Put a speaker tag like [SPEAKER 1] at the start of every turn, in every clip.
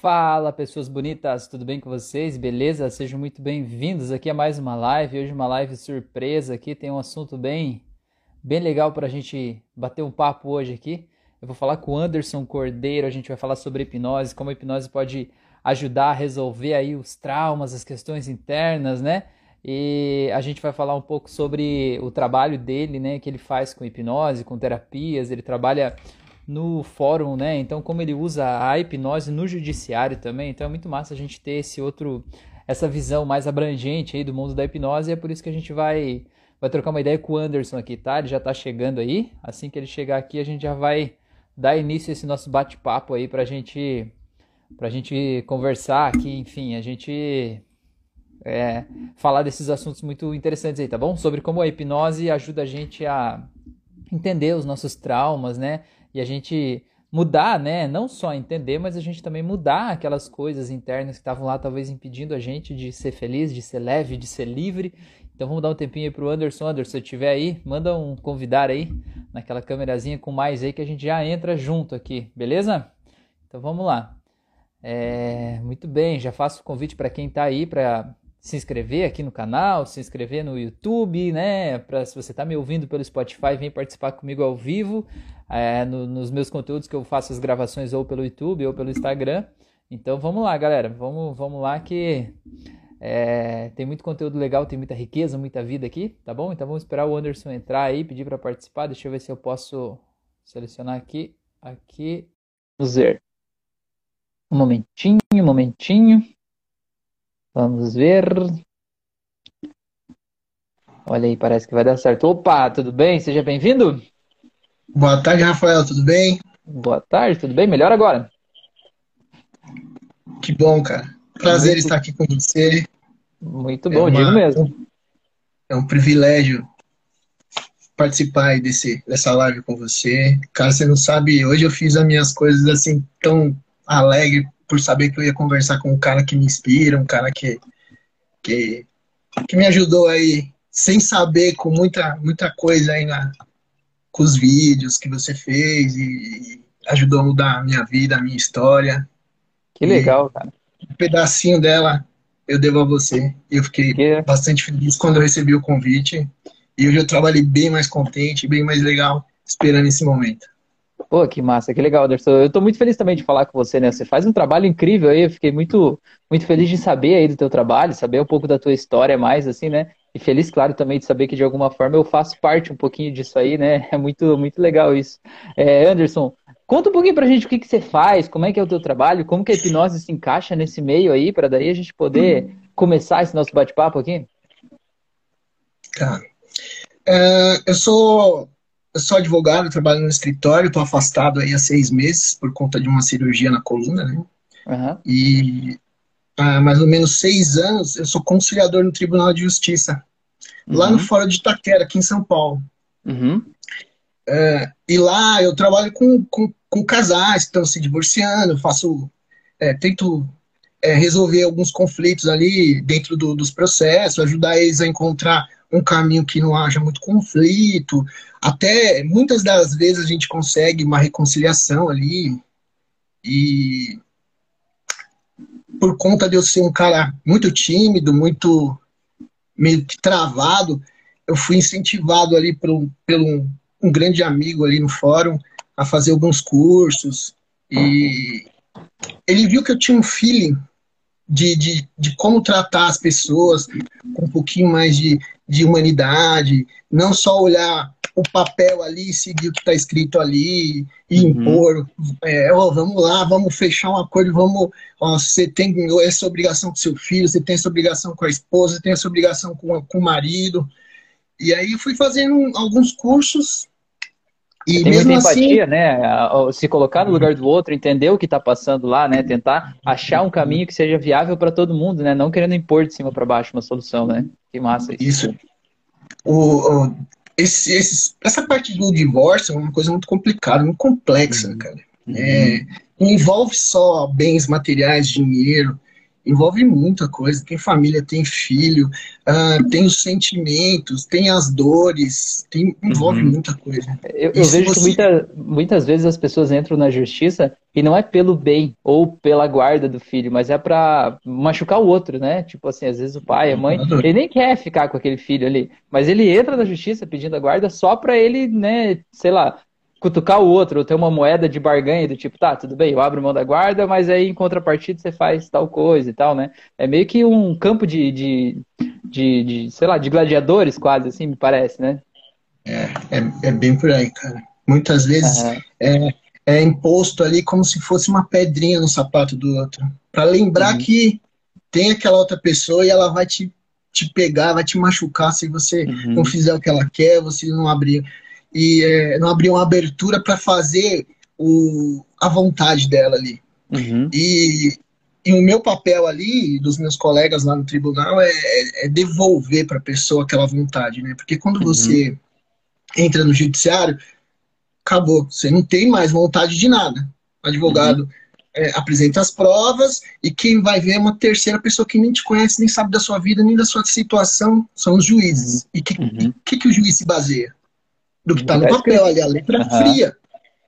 [SPEAKER 1] Fala pessoas bonitas, tudo bem com vocês? Beleza? Sejam muito bem-vindos aqui a mais uma live. Hoje uma live surpresa aqui, tem um assunto bem bem legal para a gente bater um papo hoje aqui. Eu vou falar com o Anderson Cordeiro, a gente vai falar sobre hipnose, como a hipnose pode ajudar a resolver aí os traumas, as questões internas, né? E a gente vai falar um pouco sobre o trabalho dele, né, que ele faz com hipnose, com terapias, ele trabalha no fórum, né? Então, como ele usa a hipnose no judiciário também, então é muito massa a gente ter esse outro, essa visão mais abrangente aí do mundo da hipnose, e é por isso que a gente vai, vai trocar uma ideia com o Anderson aqui, tá? Ele já tá chegando aí, assim que ele chegar aqui, a gente já vai dar início a esse nosso bate-papo aí pra gente, pra gente conversar aqui, enfim, a gente é, falar desses assuntos muito interessantes aí, tá bom? Sobre como a hipnose ajuda a gente a entender os nossos traumas, né? E a gente mudar, né? Não só entender, mas a gente também mudar aquelas coisas internas que estavam lá, talvez impedindo a gente de ser feliz, de ser leve, de ser livre. Então vamos dar um tempinho aí pro Anderson. Anderson, se estiver aí, manda um convidar aí naquela câmerazinha com mais aí que a gente já entra junto aqui, beleza? Então vamos lá. É, muito bem, já faço o convite para quem está aí para se inscrever aqui no canal, se inscrever no YouTube, né? Para se você está me ouvindo pelo Spotify, vem participar comigo ao vivo é, no, nos meus conteúdos que eu faço as gravações ou pelo YouTube ou pelo Instagram. Então vamos lá, galera, vamos, vamos lá que é, tem muito conteúdo legal, tem muita riqueza, muita vida aqui, tá bom? Então vamos esperar o Anderson entrar aí, pedir para participar. Deixa eu ver se eu posso selecionar aqui, aqui. Vamos ver. Um momentinho, um momentinho. Vamos ver. Olha aí, parece que vai dar certo. Opa, tudo bem? Seja bem-vindo.
[SPEAKER 2] Boa tarde, Rafael, tudo bem?
[SPEAKER 1] Boa tarde, tudo bem? Melhor agora?
[SPEAKER 2] Que bom, cara. Prazer Muito... estar aqui com você.
[SPEAKER 1] Muito bom, é uma... digo mesmo.
[SPEAKER 2] É um privilégio participar desse, dessa live com você. Cara, você não sabe, hoje eu fiz as minhas coisas assim tão alegre por saber que eu ia conversar com um cara que me inspira, um cara que, que, que me ajudou aí, sem saber, com muita, muita coisa aí na, com os vídeos que você fez e ajudou a mudar a minha vida, a minha história.
[SPEAKER 1] Que legal, cara.
[SPEAKER 2] Um pedacinho dela eu devo a você. Eu fiquei que... bastante feliz quando eu recebi o convite. E hoje eu trabalhei bem mais contente, bem mais legal, esperando esse momento.
[SPEAKER 1] Pô, que massa, que legal, Anderson. Eu tô muito feliz também de falar com você, né? Você faz um trabalho incrível aí, eu fiquei muito, muito feliz de saber aí do teu trabalho, saber um pouco da tua história mais, assim, né? E feliz, claro, também de saber que de alguma forma eu faço parte um pouquinho disso aí, né? É muito, muito legal isso. É, Anderson, conta um pouquinho pra gente o que, que você faz, como é que é o teu trabalho, como que a hipnose se encaixa nesse meio aí, para daí a gente poder começar esse nosso bate-papo aqui.
[SPEAKER 2] Tá. Uh, eu sou eu sou advogado, trabalho no escritório, estou afastado aí há seis meses por conta de uma cirurgia na coluna, né? Uhum. E há mais ou menos seis anos eu sou conciliador no Tribunal de Justiça lá no uhum. Fórum de Itaquera, aqui em São Paulo. Uhum. É, e lá eu trabalho com, com, com, casais que estão se divorciando, faço, é, tento é, resolver alguns conflitos ali dentro do, dos processos, ajudar eles a encontrar um caminho que não haja muito conflito. Até muitas das vezes a gente consegue uma reconciliação ali. E por conta de eu ser um cara muito tímido, muito meio que travado, eu fui incentivado ali por, pelo um, um grande amigo ali no fórum a fazer alguns cursos e ele viu que eu tinha um feeling de, de, de como tratar as pessoas com um pouquinho mais de, de humanidade, não só olhar o papel ali, seguir o que está escrito ali e uhum. impor, é, ó, vamos lá, vamos fechar um acordo, vamos, ó, você tem essa obrigação com seu filho, você tem essa obrigação com a esposa, você tem essa obrigação com, com o marido. E aí fui fazendo alguns cursos
[SPEAKER 1] e tem muita assim, empatia, né? Se colocar no lugar do outro, entender o que está passando lá, né? Tentar achar um caminho que seja viável para todo mundo, né? Não querendo impor de cima para baixo uma solução, né? Que massa
[SPEAKER 2] isso. Isso. O, o, esse, esse, essa parte do divórcio é uma coisa muito complicada, muito complexa, uhum. cara. É, envolve só bens materiais, dinheiro, envolve muita coisa. Tem família, tem filho, uh, tem os sentimentos, tem as dores, tem, envolve uhum. muita coisa.
[SPEAKER 1] Eu, eu vejo você... que muita, muitas vezes as pessoas entram na justiça e não é pelo bem ou pela guarda do filho, mas é para machucar o outro, né? Tipo assim, às vezes o pai, a mãe, ele nem quer ficar com aquele filho ali, mas ele entra na justiça pedindo a guarda só para ele, né, sei lá, cutucar o outro, ou ter uma moeda de barganha do tipo, tá, tudo bem, eu abro mão da guarda, mas aí em contrapartida você faz tal coisa e tal, né? É meio que um campo de, de, de, de sei lá, de gladiadores quase, assim, me parece, né?
[SPEAKER 2] É, é, é bem por aí, cara. Muitas vezes uhum. é, é imposto ali como se fosse uma pedrinha no sapato do outro. para lembrar uhum. que tem aquela outra pessoa e ela vai te, te pegar, vai te machucar se você uhum. não fizer o que ela quer, você não abrir e é, não abrir uma abertura para fazer o, a vontade dela ali. Uhum. E, e o meu papel ali, dos meus colegas lá no tribunal, é, é devolver para a pessoa aquela vontade, né? Porque quando uhum. você entra no judiciário, acabou, você não tem mais vontade de nada. O advogado uhum. é, apresenta as provas e quem vai ver é uma terceira pessoa que nem te conhece, nem sabe da sua vida, nem da sua situação, são os juízes. Uhum. E o que, uhum. que, que o juiz se baseia? Do que está no papel ali, a letra uhum. fria.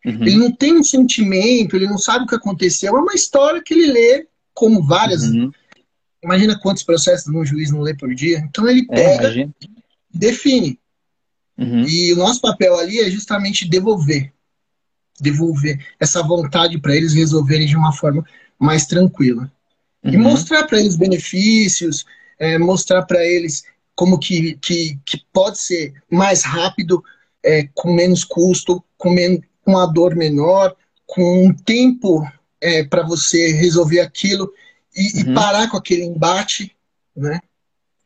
[SPEAKER 2] Uhum. Ele não tem um sentimento, ele não sabe o que aconteceu, é uma história que ele lê, como várias. Uhum. Imagina quantos processos um juiz não lê por dia. Então ele é, pega, é, define. Uhum. E o nosso papel ali é justamente devolver. Devolver essa vontade para eles resolverem de uma forma mais tranquila. E uhum. mostrar para eles benefícios, é, mostrar para eles como que, que, que pode ser mais rápido, é, com menos custo, com, men com uma dor menor, com um tempo é, para você resolver aquilo e, uhum. e, parar com aquele embate, né?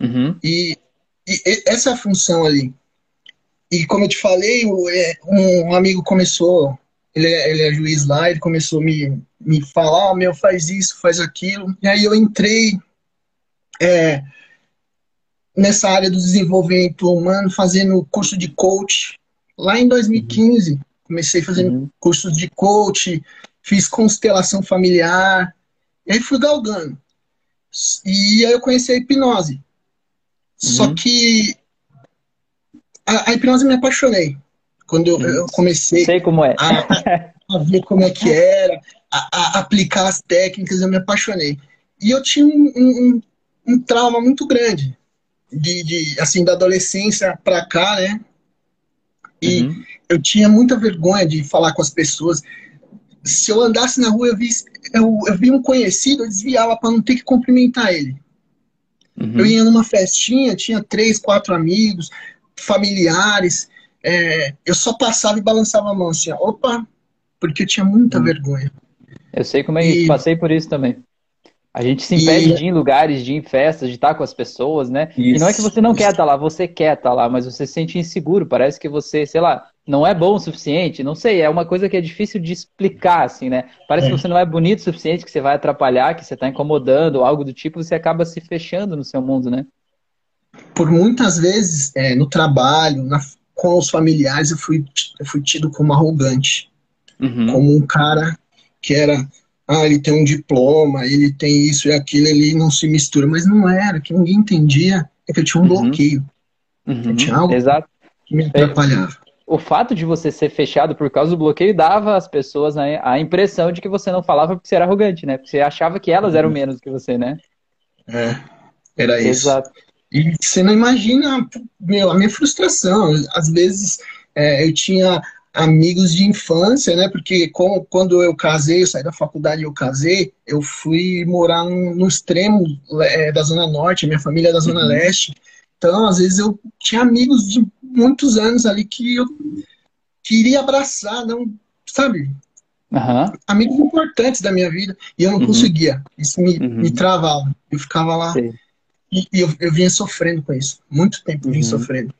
[SPEAKER 2] Uhum. E, e, essa é a função ali. E como eu te falei, é, um amigo começou, ele é, ele é juiz lá, ele começou a me, me falar, oh, meu, faz isso, faz aquilo. E aí eu entrei é, nessa área do desenvolvimento humano, fazendo curso de coach, Lá em 2015, uhum. comecei fazendo uhum. cursos de coach, fiz constelação familiar, e aí fui galgando. E aí eu conheci a hipnose. Uhum. Só que a, a, hipnose me apaixonei. Quando eu, eu comecei
[SPEAKER 1] Sei como é.
[SPEAKER 2] a, a, ver como é que era, a, a, aplicar as técnicas, eu me apaixonei. E eu tinha um, um, um trauma muito grande de, de assim da adolescência para cá, né? E uhum. eu tinha muita vergonha de falar com as pessoas. Se eu andasse na rua, eu vi, eu, eu vi um conhecido, eu desviava para não ter que cumprimentar ele. Uhum. Eu ia numa festinha, tinha três, quatro amigos, familiares. É, eu só passava e balançava a mão assim, opa, porque eu tinha muita uhum. vergonha.
[SPEAKER 1] Eu sei como é que passei por isso também. A gente se impede e... de ir em lugares, de ir em festas, de estar com as pessoas, né? Isso, e não é que você não isso. quer estar lá, você quer estar lá, mas você se sente inseguro, parece que você, sei lá, não é bom o suficiente, não sei, é uma coisa que é difícil de explicar, assim, né? Parece é. que você não é bonito o suficiente, que você vai atrapalhar, que você está incomodando, algo do tipo, você acaba se fechando no seu mundo, né?
[SPEAKER 2] Por muitas vezes, é, no trabalho, na, com os familiares, eu fui, eu fui tido como arrogante, uhum. como um cara que era ah, ele tem um diploma, ele tem isso e aquilo, ele não se mistura. Mas não era, que ninguém entendia, é que eu tinha um uhum. bloqueio. Uhum. Eu tinha algo Exato. que me atrapalhava.
[SPEAKER 1] O fato de você ser fechado por causa do bloqueio dava às pessoas a impressão de que você não falava porque você era arrogante, né? Porque você achava que elas eram uhum. menos que você, né?
[SPEAKER 2] É, era isso. Exato. E você não imagina, meu, a minha frustração. Às vezes é, eu tinha amigos de infância, né? Porque com, quando eu casei, eu saí da faculdade e eu casei, eu fui morar no, no extremo é, da Zona Norte, minha família é da Zona uhum. Leste. Então, às vezes, eu tinha amigos de muitos anos ali que eu queria abraçar, não, sabe? Uhum. Amigos importantes da minha vida, e eu não uhum. conseguia. Isso me, uhum. me travava. Eu ficava lá e, e, eu, eu vinha sofrendo com isso. Muito tempo eu vinha uhum. sofrendo.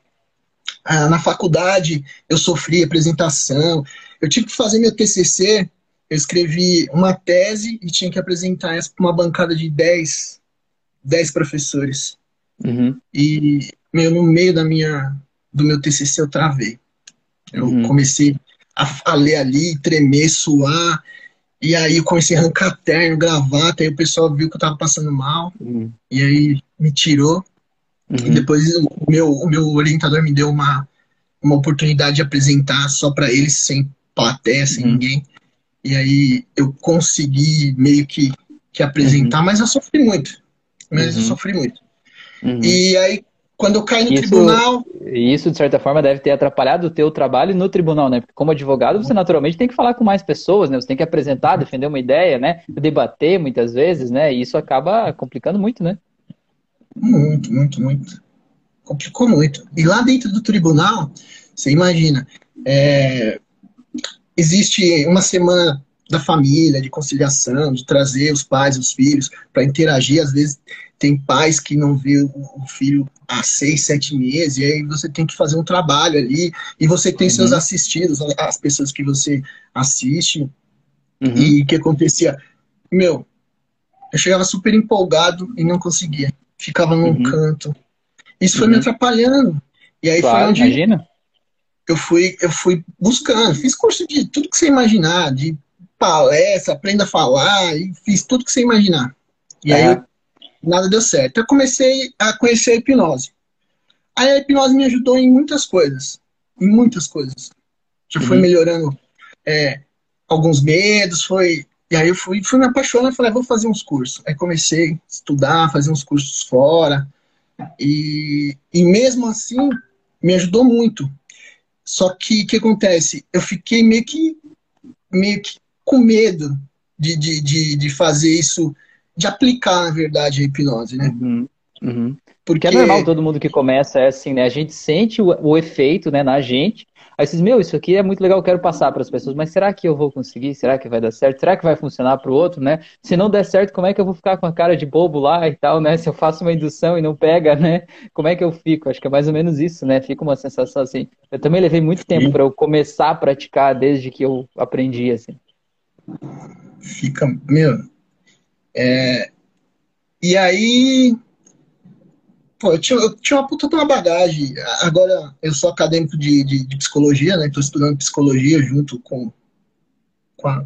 [SPEAKER 2] Ah, na faculdade eu sofri apresentação, eu tive que fazer meu TCC, eu escrevi uma tese e tinha que apresentar essa para uma bancada de 10, 10 professores. Uhum. E meu, no meio da minha, do meu TCC eu travei. Eu uhum. comecei a, a, ler ali, tremer, suar, E aí eu comecei a arrancar terno, gravata, aí o pessoal viu que eu tava passando mal. Uhum. E aí me tirou. Uhum. E depois o meu, o meu orientador me deu uma, uma oportunidade de apresentar só para eles, sem plateia, sem uhum. ninguém. E aí eu consegui meio que, que apresentar, uhum. mas eu sofri muito. Mas eu uhum. sofri muito. Uhum. E aí quando eu caí no isso, tribunal.
[SPEAKER 1] Isso, de certa forma, deve ter atrapalhado o teu trabalho no tribunal, né? Porque como advogado, você naturalmente tem que falar com mais pessoas, né? Você tem que apresentar, defender uma ideia, né? Debater muitas vezes, né? E isso acaba complicando muito, né?
[SPEAKER 2] Muito, muito, muito. Complicou muito. E lá dentro do tribunal, você imagina, é, existe uma semana da família, de conciliação, de trazer os pais, os filhos, para interagir. Às vezes tem pais que não vê o filho há seis, sete meses, e aí você tem que fazer um trabalho ali, e você tem uhum. seus assistidos, as pessoas que você assiste. Uhum. E o que acontecia? Meu, eu chegava super empolgado e não conseguia. Ficava num uhum. canto. Isso foi me uhum. atrapalhando. E aí claro, foi onde. Imagina. Eu fui, eu fui buscando, fiz curso de tudo que você imaginar, de palestra, aprenda a falar, e fiz tudo que você imaginar. E é. aí nada deu certo. Eu comecei a conhecer a hipnose. Aí a hipnose me ajudou em muitas coisas. Em muitas coisas. Já uhum. foi melhorando é, alguns medos, foi. E aí eu fui, fui me apaixonando e falei, vou fazer uns cursos. Aí comecei a estudar, fazer uns cursos fora. E, e mesmo assim, me ajudou muito. Só que o que acontece? Eu fiquei meio que, meio que com medo de, de, de, de fazer isso de aplicar, na verdade, a hipnose, né?
[SPEAKER 1] Uhum, uhum. Porque é normal todo mundo que começa é assim, né? A gente sente o, o efeito, né, na gente. Aí vocês, meu, isso aqui é muito legal, eu quero passar para as pessoas, mas será que eu vou conseguir? Será que vai dar certo? Será que vai funcionar para o outro, né? Se não der certo, como é que eu vou ficar com a cara de bobo lá e tal, né? Se eu faço uma indução e não pega, né? Como é que eu fico? Acho que é mais ou menos isso, né? Fica uma sensação assim. Eu também levei muito tempo para eu começar a praticar desde que eu aprendi, assim.
[SPEAKER 2] Fica, meu, é, e aí, pô, eu tinha, eu tinha uma puta de uma bagagem. Agora eu sou acadêmico de, de, de psicologia, né? Estou estudando psicologia junto com, com, a,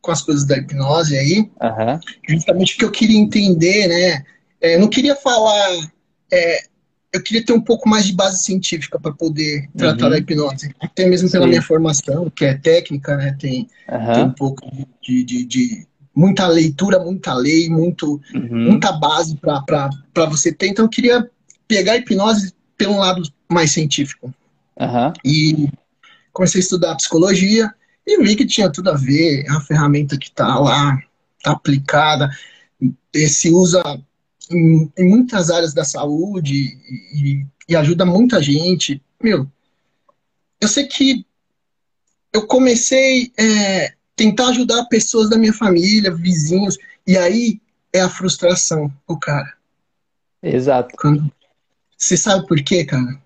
[SPEAKER 2] com, as coisas da hipnose aí. Uhum. Justamente porque eu queria entender, né? É, eu não queria falar. É, eu queria ter um pouco mais de base científica para poder tratar uhum. da hipnose. Até mesmo pela Sim. minha formação, que é técnica, né? Tem, uhum. tem um pouco de, de, de muita leitura, muita lei, muito, uhum. muita base para você ter. Então eu queria pegar a hipnose pelo lado mais científico. Uhum. E comecei a estudar psicologia e vi que tinha tudo a ver, é uma ferramenta que está lá, está aplicada, se usa em, em, muitas áreas da saúde e, e ajuda muita gente. Meu, eu sei que eu comecei é, tentar ajudar pessoas da minha família, vizinhos, e aí é a frustração, o cara.
[SPEAKER 1] Exato.
[SPEAKER 2] Quando... Você sabe por quê, cara?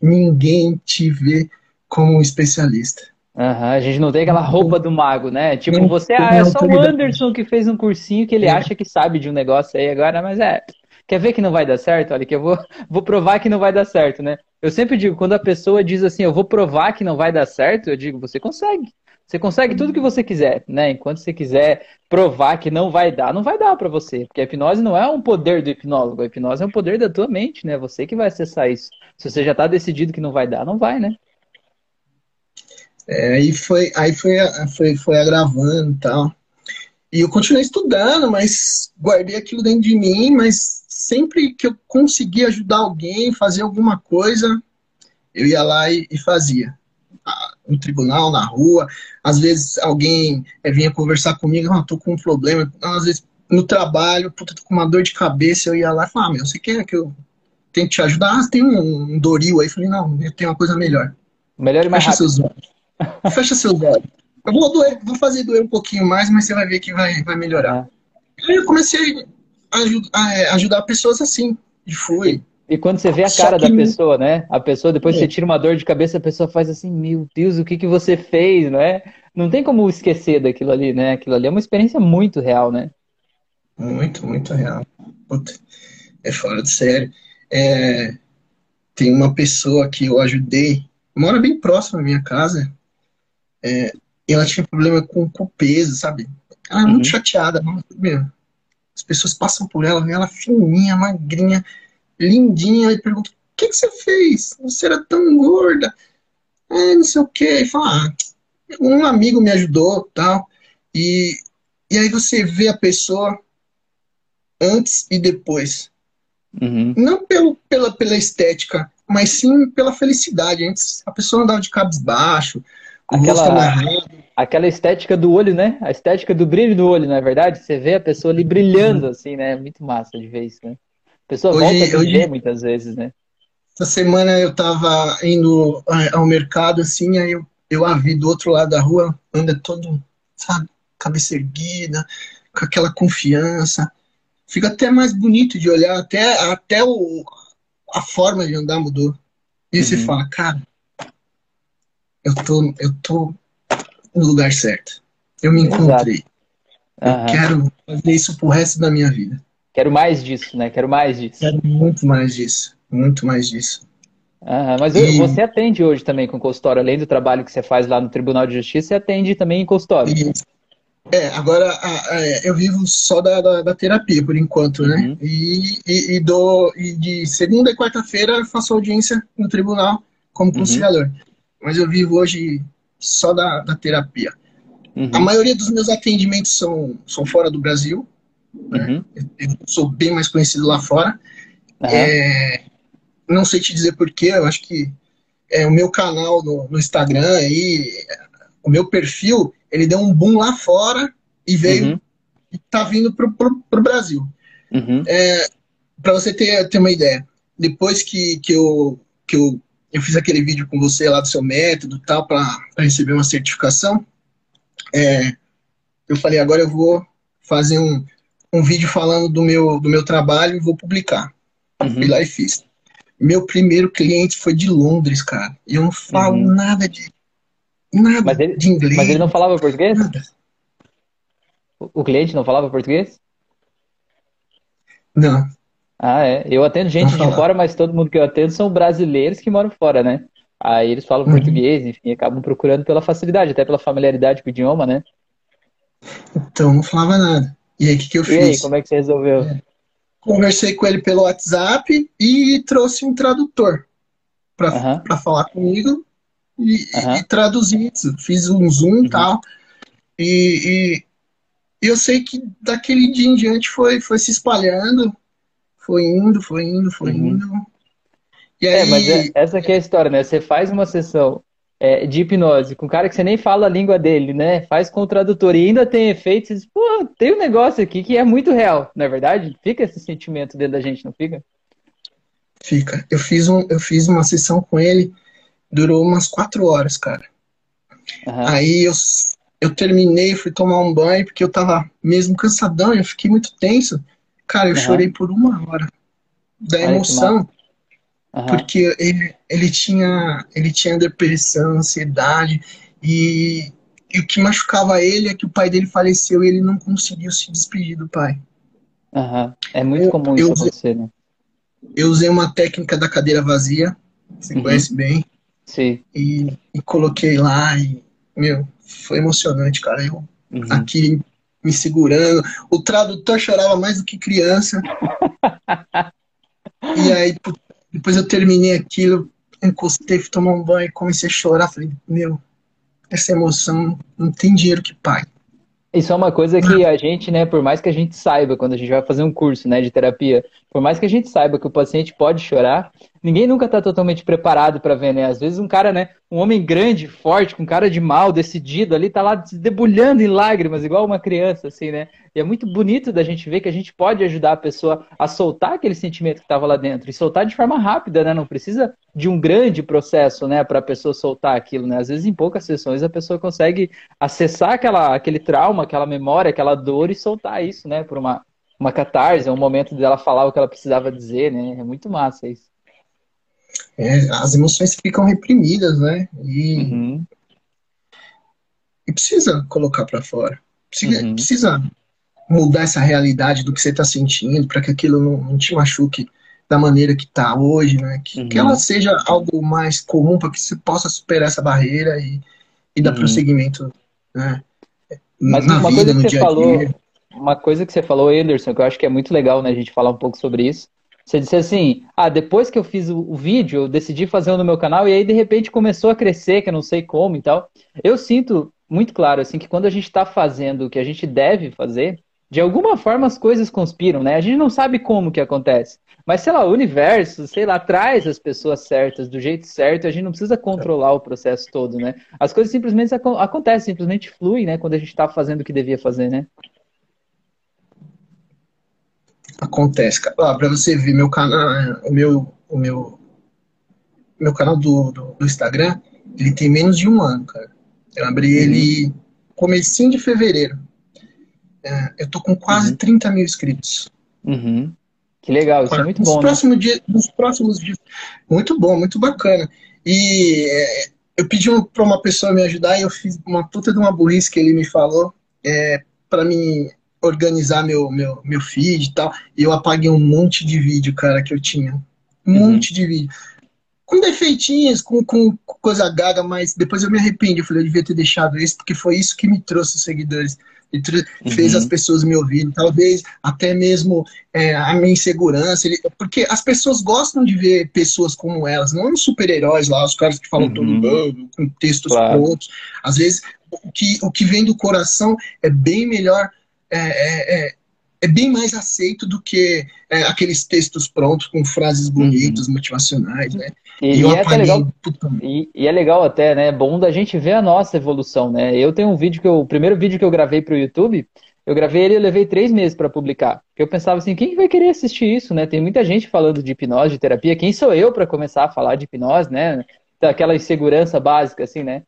[SPEAKER 2] Ninguém te vê como um especialista.
[SPEAKER 1] Uhum, a gente não tem aquela roupa do mago, né? Tipo, não, você ah, é só o Anderson que fez um cursinho que ele é. acha que sabe de um negócio aí agora, mas é. Quer ver que não vai dar certo? Olha, que eu vou, vou provar que não vai dar certo, né? Eu sempre digo, quando a pessoa diz assim, eu vou provar que não vai dar certo, eu digo, você consegue. Você consegue tudo que você quiser, né? Enquanto você quiser provar que não vai dar, não vai dar para você, porque a hipnose não é um poder do hipnólogo, a hipnose é um poder da tua mente, né? Você que vai acessar isso. Se você já está decidido que não vai dar, não vai, né?
[SPEAKER 2] É, aí foi, aí foi, foi, foi agravando e tal. E eu continuei estudando, mas guardei aquilo dentro de mim, mas sempre que eu conseguia ajudar alguém, fazer alguma coisa, eu ia lá e, e fazia no tribunal, na rua. Às vezes alguém é, vinha conversar comigo, ah, tô com um problema. Às vezes no trabalho, puta, tô com uma dor de cabeça, eu ia lá e falava, ah, meu, você quer que eu tente te ajudar? Ah, tem um, um Doril aí. Eu falei, não, eu tenho uma coisa melhor.
[SPEAKER 1] Melhor e mais
[SPEAKER 2] Fecha
[SPEAKER 1] rápido.
[SPEAKER 2] seus olhos. Fecha seus olhos. Eu vou, doer, vou fazer doer um pouquinho mais, mas você vai ver que vai, vai melhorar. É. Aí eu comecei a, a, é, ajudar pessoas assim. E fui.
[SPEAKER 1] E quando você vê a cara que... da pessoa, né? A pessoa, depois é. você tira uma dor de cabeça, a pessoa faz assim, meu Deus, o que, que você fez, não é? Não tem como esquecer daquilo ali, né? Aquilo ali é uma experiência muito real, né?
[SPEAKER 2] Muito, muito real. Puta, é fora de sério. É, tem uma pessoa que eu ajudei, mora bem próximo da minha casa, é, e ela tinha problema com, com peso, sabe? Ela é uhum. muito chateada, meu. As pessoas passam por ela, ela fininha, magrinha, lindinha, e perguntam: o que, que você fez? Você era tão gorda. É, não sei o quê. E fala: ah, um amigo me ajudou, tal. E, e aí você vê a pessoa antes e depois. Uhum. Não pelo, pela, pela estética, mas sim pela felicidade. Antes a pessoa andava de cabisbaixo,
[SPEAKER 1] aquela, aquela estética do olho, né? A estética do brilho do olho, não é verdade? Você vê a pessoa ali brilhando, uhum. assim, né? Muito massa de ver isso, né? A pessoa hoje, volta a viver hoje, muitas vezes, né?
[SPEAKER 2] Essa semana eu tava indo ao mercado, assim, aí eu, eu a vi do outro lado da rua, anda todo, sabe, cabeça erguida, com aquela confiança. Fica até mais bonito de olhar, até, até o, a forma de andar mudou. E uhum. você fala, cara, eu tô, eu tô no lugar certo. Eu me encontrei. Uhum. Eu quero fazer isso pro resto da minha vida.
[SPEAKER 1] Quero mais disso, né? Quero mais disso.
[SPEAKER 2] Quero muito mais disso. Muito mais disso.
[SPEAKER 1] Uhum, mas e... você atende hoje também com consultório, além do trabalho que você faz lá no Tribunal de Justiça, você atende também em consultório. Isso.
[SPEAKER 2] É, agora a, a, eu vivo só da, da, da, terapia por enquanto, né? Uhum. E, e, e, dou, e de segunda e quarta-feira faço audiência no tribunal como uhum. conciliador. Uhum. Mas eu vivo hoje só da, da terapia. Uhum. A maioria dos meus atendimentos são, são fora do Brasil. Né? Uhum. Eu, sou bem mais conhecido lá fora. É, não sei te dizer porquê, eu acho que é, o meu canal no, no Instagram aí, o meu perfil, ele deu um boom lá fora e veio, uhum. e tá vindo pro, pro, pro Brasil. Uhum. É, para você ter, ter uma ideia, depois que, que, eu, que eu, eu fiz aquele vídeo com você lá do seu método tal, para receber uma certificação, é, eu falei, agora eu vou fazer um, um vídeo falando do meu, do meu trabalho e vou publicar. Uhum. Fui lá e fiz. Meu primeiro cliente foi de Londres, cara. E eu não falo uhum. nada de nada
[SPEAKER 1] mas ele,
[SPEAKER 2] de inglês.
[SPEAKER 1] Mas ele não falava português? Nada. O cliente não falava português?
[SPEAKER 2] Não.
[SPEAKER 1] Ah, é. Eu atendo gente de fora, mas todo mundo que eu atendo são brasileiros que moram fora, né? Aí eles falam uhum. português, enfim, acabam procurando pela facilidade, até pela familiaridade com o idioma, né?
[SPEAKER 2] Então, não falava nada. E aí, o que, que eu
[SPEAKER 1] e
[SPEAKER 2] fiz?
[SPEAKER 1] E aí, como é que você resolveu? É
[SPEAKER 2] conversei com ele pelo WhatsApp e trouxe um tradutor para uhum. falar comigo e, uhum. e, traduzir isso. Fiz um zoom e uhum. tal. E, e, eu sei que daquele dia em diante foi, foi se espalhando, foi indo, foi indo, foi uhum. indo.
[SPEAKER 1] E aí... É, mas é, essa aqui é a história, né? Você faz uma sessão é, de hipnose com um cara que você nem fala a língua dele, né? Faz com o tradutor e ainda tem efeitos, pô, tem um negócio aqui que é muito real, não é verdade? Fica esse sentimento dentro da gente, não fica?
[SPEAKER 2] Fica. Eu fiz, um, eu fiz uma sessão com ele, durou umas quatro horas, cara. Uhum. Aí eu, eu terminei, fui tomar um banho, porque eu tava mesmo cansadão, eu fiquei muito tenso. Cara, eu uhum. chorei por uma hora. Da emoção. Uhum. Porque ele, ele, tinha, ele tinha depressão, ansiedade, e, e, o que machucava ele é que o pai dele faleceu e ele não conseguiu se despedir do pai.
[SPEAKER 1] Uhum. É muito eu, comum isso acontecer, né?
[SPEAKER 2] Eu usei uma técnica da cadeira vazia, você uhum. conhece bem.
[SPEAKER 1] Sim.
[SPEAKER 2] E, e, coloquei lá e, meu, foi emocionante, cara. Eu uhum. aqui me segurando. O tradutor chorava mais do que criança. e aí, depois eu terminei aquilo, encostei, fui tomar um banho, comecei a chorar. Falei, meu, essa emoção não tem dinheiro que pague.
[SPEAKER 1] Isso é uma coisa que a gente, né, por mais que a gente saiba, quando a gente vai fazer um curso, né, de terapia, por mais que a gente saiba que o paciente pode chorar, ninguém nunca está totalmente preparado para ver, né? Às vezes um cara, né, um homem grande, forte, com cara de mal, decidido ali, tá lá debulhando em lágrimas, igual uma criança, assim, né? E é muito bonito da gente ver que a gente pode ajudar a pessoa a soltar aquele sentimento que estava lá dentro e soltar de forma rápida, né? Não precisa de um grande processo, né, para a pessoa soltar aquilo, né? Às vezes em poucas sessões a pessoa consegue acessar aquela, aquele trauma, aquela memória, aquela dor e soltar isso, né, por uma uma catarse, é um momento dela falar o que ela precisava dizer, né? É muito massa isso.
[SPEAKER 2] É, as emoções ficam reprimidas, né? E, uhum. e precisa colocar para fora. Precisa, uhum. precisa, mudar essa realidade do que você está sentindo para que aquilo não, não, te machuque da maneira que está hoje, né? Que, uhum. que, ela seja algo mais comum para que você possa superar essa barreira e, e dar uhum. prosseguimento, né?
[SPEAKER 1] Mas uma vida, coisa que você falou, uma coisa que você falou, Anderson, que eu acho que é muito legal, né, a gente falar um pouco sobre isso. Você disse assim, ah, depois que eu fiz o, vídeo, eu decidi fazer um no meu canal e aí de repente começou a crescer, que eu não sei como e tal. Eu sinto muito claro assim que quando a gente está fazendo o que a gente deve fazer, de alguma forma as coisas conspiram, né? A gente não sabe como que acontece. Mas, sei lá, o universo, sei lá, traz as pessoas certas do jeito certo, a gente não precisa controlar o processo todo, né? As coisas simplesmente acontecem, simplesmente fluem, né? Quando a gente está fazendo o que devia fazer, né?
[SPEAKER 2] Acontece, cara. Ah, pra você ver meu canal, o meu, o meu, meu canal do, do, do Instagram, ele tem menos de um ano, cara. Eu abri uhum. ele comecinho de fevereiro. É, eu tô com quase uhum. 30 mil inscritos.
[SPEAKER 1] Uhum. Que legal, isso é muito nos bom.
[SPEAKER 2] Próximos né? dias, nos próximos dias. Muito bom, muito bacana. E é, eu pedi para uma pessoa me ajudar e eu fiz uma puta de uma burrice que ele me falou é, para me organizar meu, meu, meu feed e tal. E eu apaguei um monte de vídeo, cara, que eu tinha. Um uhum. monte de vídeo. Com defeitinhos, com, com coisa gaga, mas depois eu me arrependi. Eu falei, eu devia ter deixado isso, porque foi isso que me trouxe os seguidores e fez uhum. as pessoas me ouvirem, talvez até mesmo é, a minha insegurança, ele, porque as pessoas gostam de ver pessoas como elas, não os super-heróis lá, os caras que falam uhum. todo mundo, com textos claro. prontos. Às vezes, o que, o que vem do coração é bem melhor, é, é, é, é bem mais aceito do que é, aqueles textos prontos com frases bonitas, uhum. motivacionais, né?
[SPEAKER 1] E, e, é até legal, e, e, é legal até, né? É bom da gente ver a nossa evolução, né? Eu tenho um vídeo que eu, o primeiro vídeo que eu gravei para o YouTube, eu gravei ele e levei três meses para publicar. Porque eu pensava assim, quem vai querer assistir isso, né? Tem muita gente falando de hipnose, de terapia. Quem sou eu para começar a falar de hipnose, né? Aquela insegurança básica, assim, né?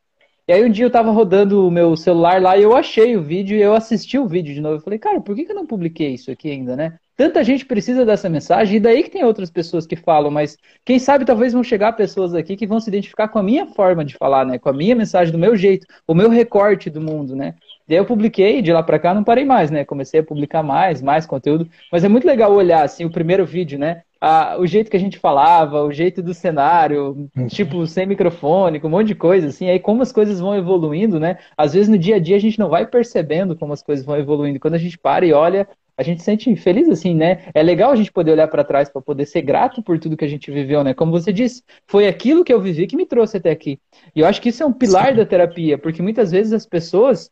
[SPEAKER 1] E aí um dia eu tava rodando o meu celular lá e eu achei o vídeo e eu assisti o vídeo de novo. Eu falei, cara, por que, que eu não publiquei isso aqui ainda, né? Tanta gente precisa dessa mensagem, e daí que tem outras pessoas que falam, mas quem sabe talvez vão chegar pessoas aqui que vão se identificar com a minha forma de falar, né? Com a minha mensagem, do meu jeito, o meu recorte do mundo, né? Daí eu publiquei, de lá para cá não parei mais, né? Comecei a publicar mais, mais conteúdo. Mas é muito legal olhar, assim, o primeiro vídeo, né? Ah, o jeito que a gente falava, o jeito do cenário, uhum. tipo, sem microfone, com um monte de coisa, assim. Aí como as coisas vão evoluindo, né? Às vezes no dia a dia a gente não vai percebendo como as coisas vão evoluindo. Quando a gente para e olha, a gente se sente feliz assim, né? É legal a gente poder olhar para trás para poder ser grato por tudo que a gente viveu, né? Como você disse, foi aquilo que eu vivi que me trouxe até aqui. E eu acho que isso é um pilar Sim. da terapia, porque muitas vezes as pessoas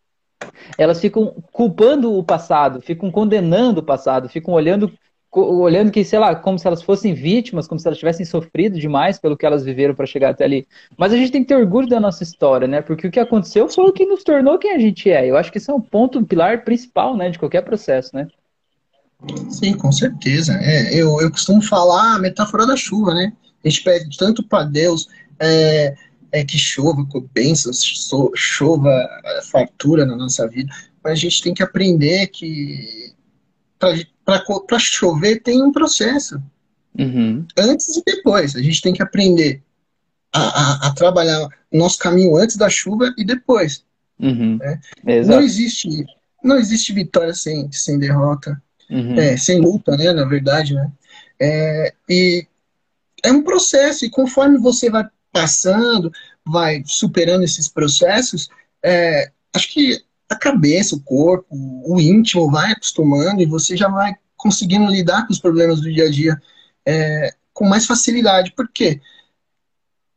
[SPEAKER 1] elas ficam culpando o passado, ficam condenando o passado, ficam olhando olhando que, sei lá, como se elas fossem vítimas, como se elas tivessem sofrido demais pelo que elas viveram para chegar até ali. Mas a gente tem que ter orgulho da nossa história, né? Porque o que aconteceu foi o que nos tornou quem a gente é. Eu acho que isso é um ponto, um pilar principal, né, de qualquer processo, né?
[SPEAKER 2] Sim, com certeza. É, eu, eu costumo falar a metáfora da chuva, né? A gente pede tanto para Deus é, é, que chova com bênçãos, chova é, fartura na nossa vida, mas a gente tem que aprender que para chover tem um processo. Uhum. Antes e depois. A gente tem que aprender a, a, a, trabalhar o nosso caminho antes da chuva e depois. Uhum. Né? Não existe não existe vitória sem, sem derrota. Uhum. É, sem luta, né, na verdade, né? É, e é um processo, e conforme você vai passando, vai superando esses processos, é, acho que a cabeça, o corpo, o íntimo vai acostumando e você já vai conseguindo lidar com os problemas do dia a dia é, com mais facilidade. Por quê?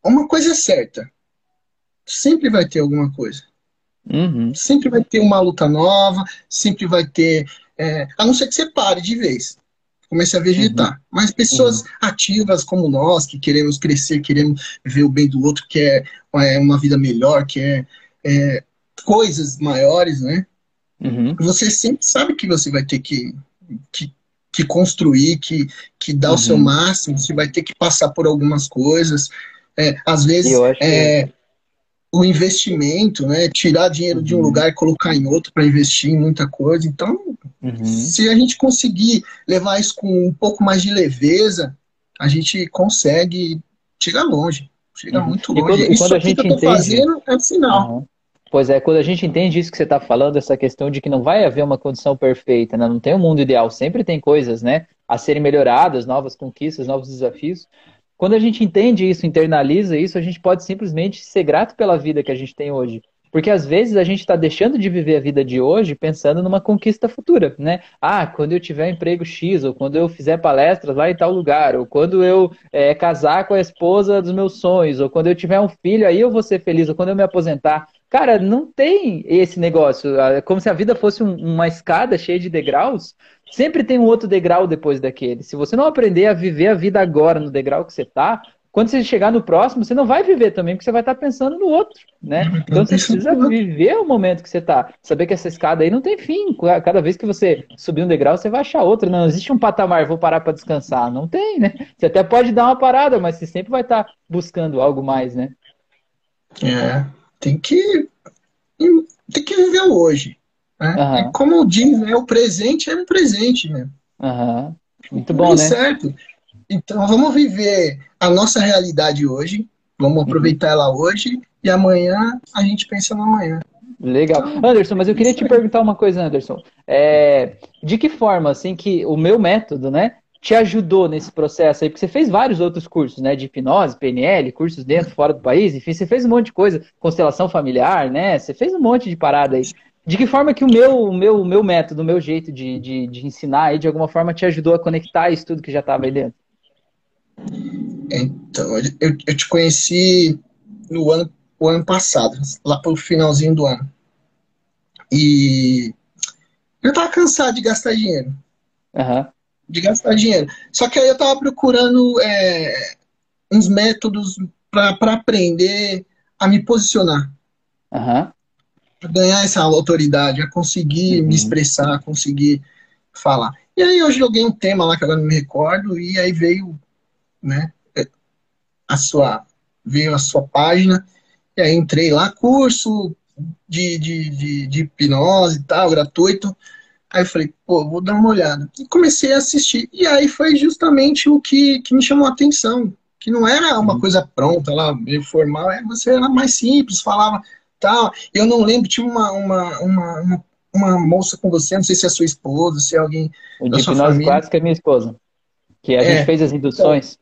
[SPEAKER 2] Uma coisa é certa, sempre vai ter alguma coisa. Uhum. Sempre vai ter uma luta nova, sempre vai ter é, a não ser que você pare de vez, comece a vegetar. Uhum. Mas pessoas uhum. ativas como nós, que queremos crescer, queremos ver o bem do outro, que é, é uma vida melhor, que é, é coisas maiores, né? Uhum. Você sempre sabe que você vai ter que, que, que construir, que, que dar o seu uhum. máximo, você vai ter que passar por algumas coisas. É, às vezes, é, o investimento, né? Tirar dinheiro uhum. de um uhum. lugar e colocar em outro para investir em muita coisa. Então, uhum. se a gente conseguir levar isso com um pouco mais de leveza, a gente consegue chegar longe. Chegar uhum. muito longe. E quando, isso quando a gente que eu tô entende... fazendo é um sinal.
[SPEAKER 1] Pois é, quando a gente entende isso que você está falando, essa questão de que não vai haver uma condição perfeita, né? não tem um mundo ideal, sempre tem coisas né, a serem melhoradas, novas conquistas, novos desafios. Quando a gente entende isso, internaliza isso, a gente pode simplesmente ser grato pela vida que a gente tem hoje. Porque às vezes a gente está deixando de viver a vida de hoje pensando numa conquista futura, né? Ah, quando eu tiver emprego X, ou quando eu fizer palestras lá em tal lugar, ou quando eu é, casar com a esposa dos meus sonhos, ou quando eu tiver um filho, aí eu vou ser feliz, ou quando eu me aposentar. Cara, não tem esse negócio. É como se a vida fosse um, uma escada cheia de degraus. Sempre tem um outro degrau depois daquele. Se você não aprender a viver a vida agora no degrau que você está, quando você chegar no próximo, você não vai viver também, porque você vai estar pensando no outro, né? Então você precisa viver o momento que você está. Saber que essa escada aí não tem fim. Cada vez que você subir um degrau, você vai achar outro. Não existe um patamar, vou parar para descansar. Não tem, né? Você até pode dar uma parada, mas você sempre vai estar buscando algo mais, né?
[SPEAKER 2] É, tem que, tem que viver o hoje. Né? Uhum. como diz, né, o presente é um presente, né?
[SPEAKER 1] Uhum. Muito bom, né?
[SPEAKER 2] certo. Então vamos viver a nossa realidade hoje, vamos aproveitar uhum. ela hoje e amanhã a gente pensa no amanhã.
[SPEAKER 1] Legal. Anderson, mas eu queria te perguntar uma coisa, Anderson. É, de que forma, assim, que o meu método, né, te ajudou nesse processo aí? Porque você fez vários outros cursos, né, de hipnose, PNL, cursos dentro, fora do país, enfim, você fez um monte de coisa, constelação familiar, né, você fez um monte de parada aí. De que forma que o meu, o meu, o meu método, o meu jeito de, de, de ensinar aí, de alguma forma, te ajudou a conectar isso tudo que já estava aí dentro?
[SPEAKER 2] Então, eu, eu te conheci no ano, o ano passado, lá pro finalzinho do ano. E eu tava cansado de gastar dinheiro.
[SPEAKER 1] Uhum.
[SPEAKER 2] De gastar dinheiro. Só que aí eu tava procurando é, uns métodos para aprender a me posicionar.
[SPEAKER 1] Uhum.
[SPEAKER 2] A ganhar essa autoridade, a conseguir uhum. me expressar, a conseguir falar. E aí eu joguei um tema lá que agora não me recordo, e aí veio né? A sua veio a sua página e aí entrei lá curso de, de, de, de hipnose e tal, gratuito. Aí eu falei, pô, vou dar uma olhada. E comecei a assistir. E aí foi justamente o que, que me chamou a atenção. Que não era uma uhum. coisa pronta lá, meio formal, é, você era mais simples, falava tal. Eu não lembro, tinha uma, uma, uma, uma, uma moça com você, não sei se é sua esposa, se é alguém.
[SPEAKER 1] O de hipnose clássica é minha esposa. Que a é, gente fez as induções.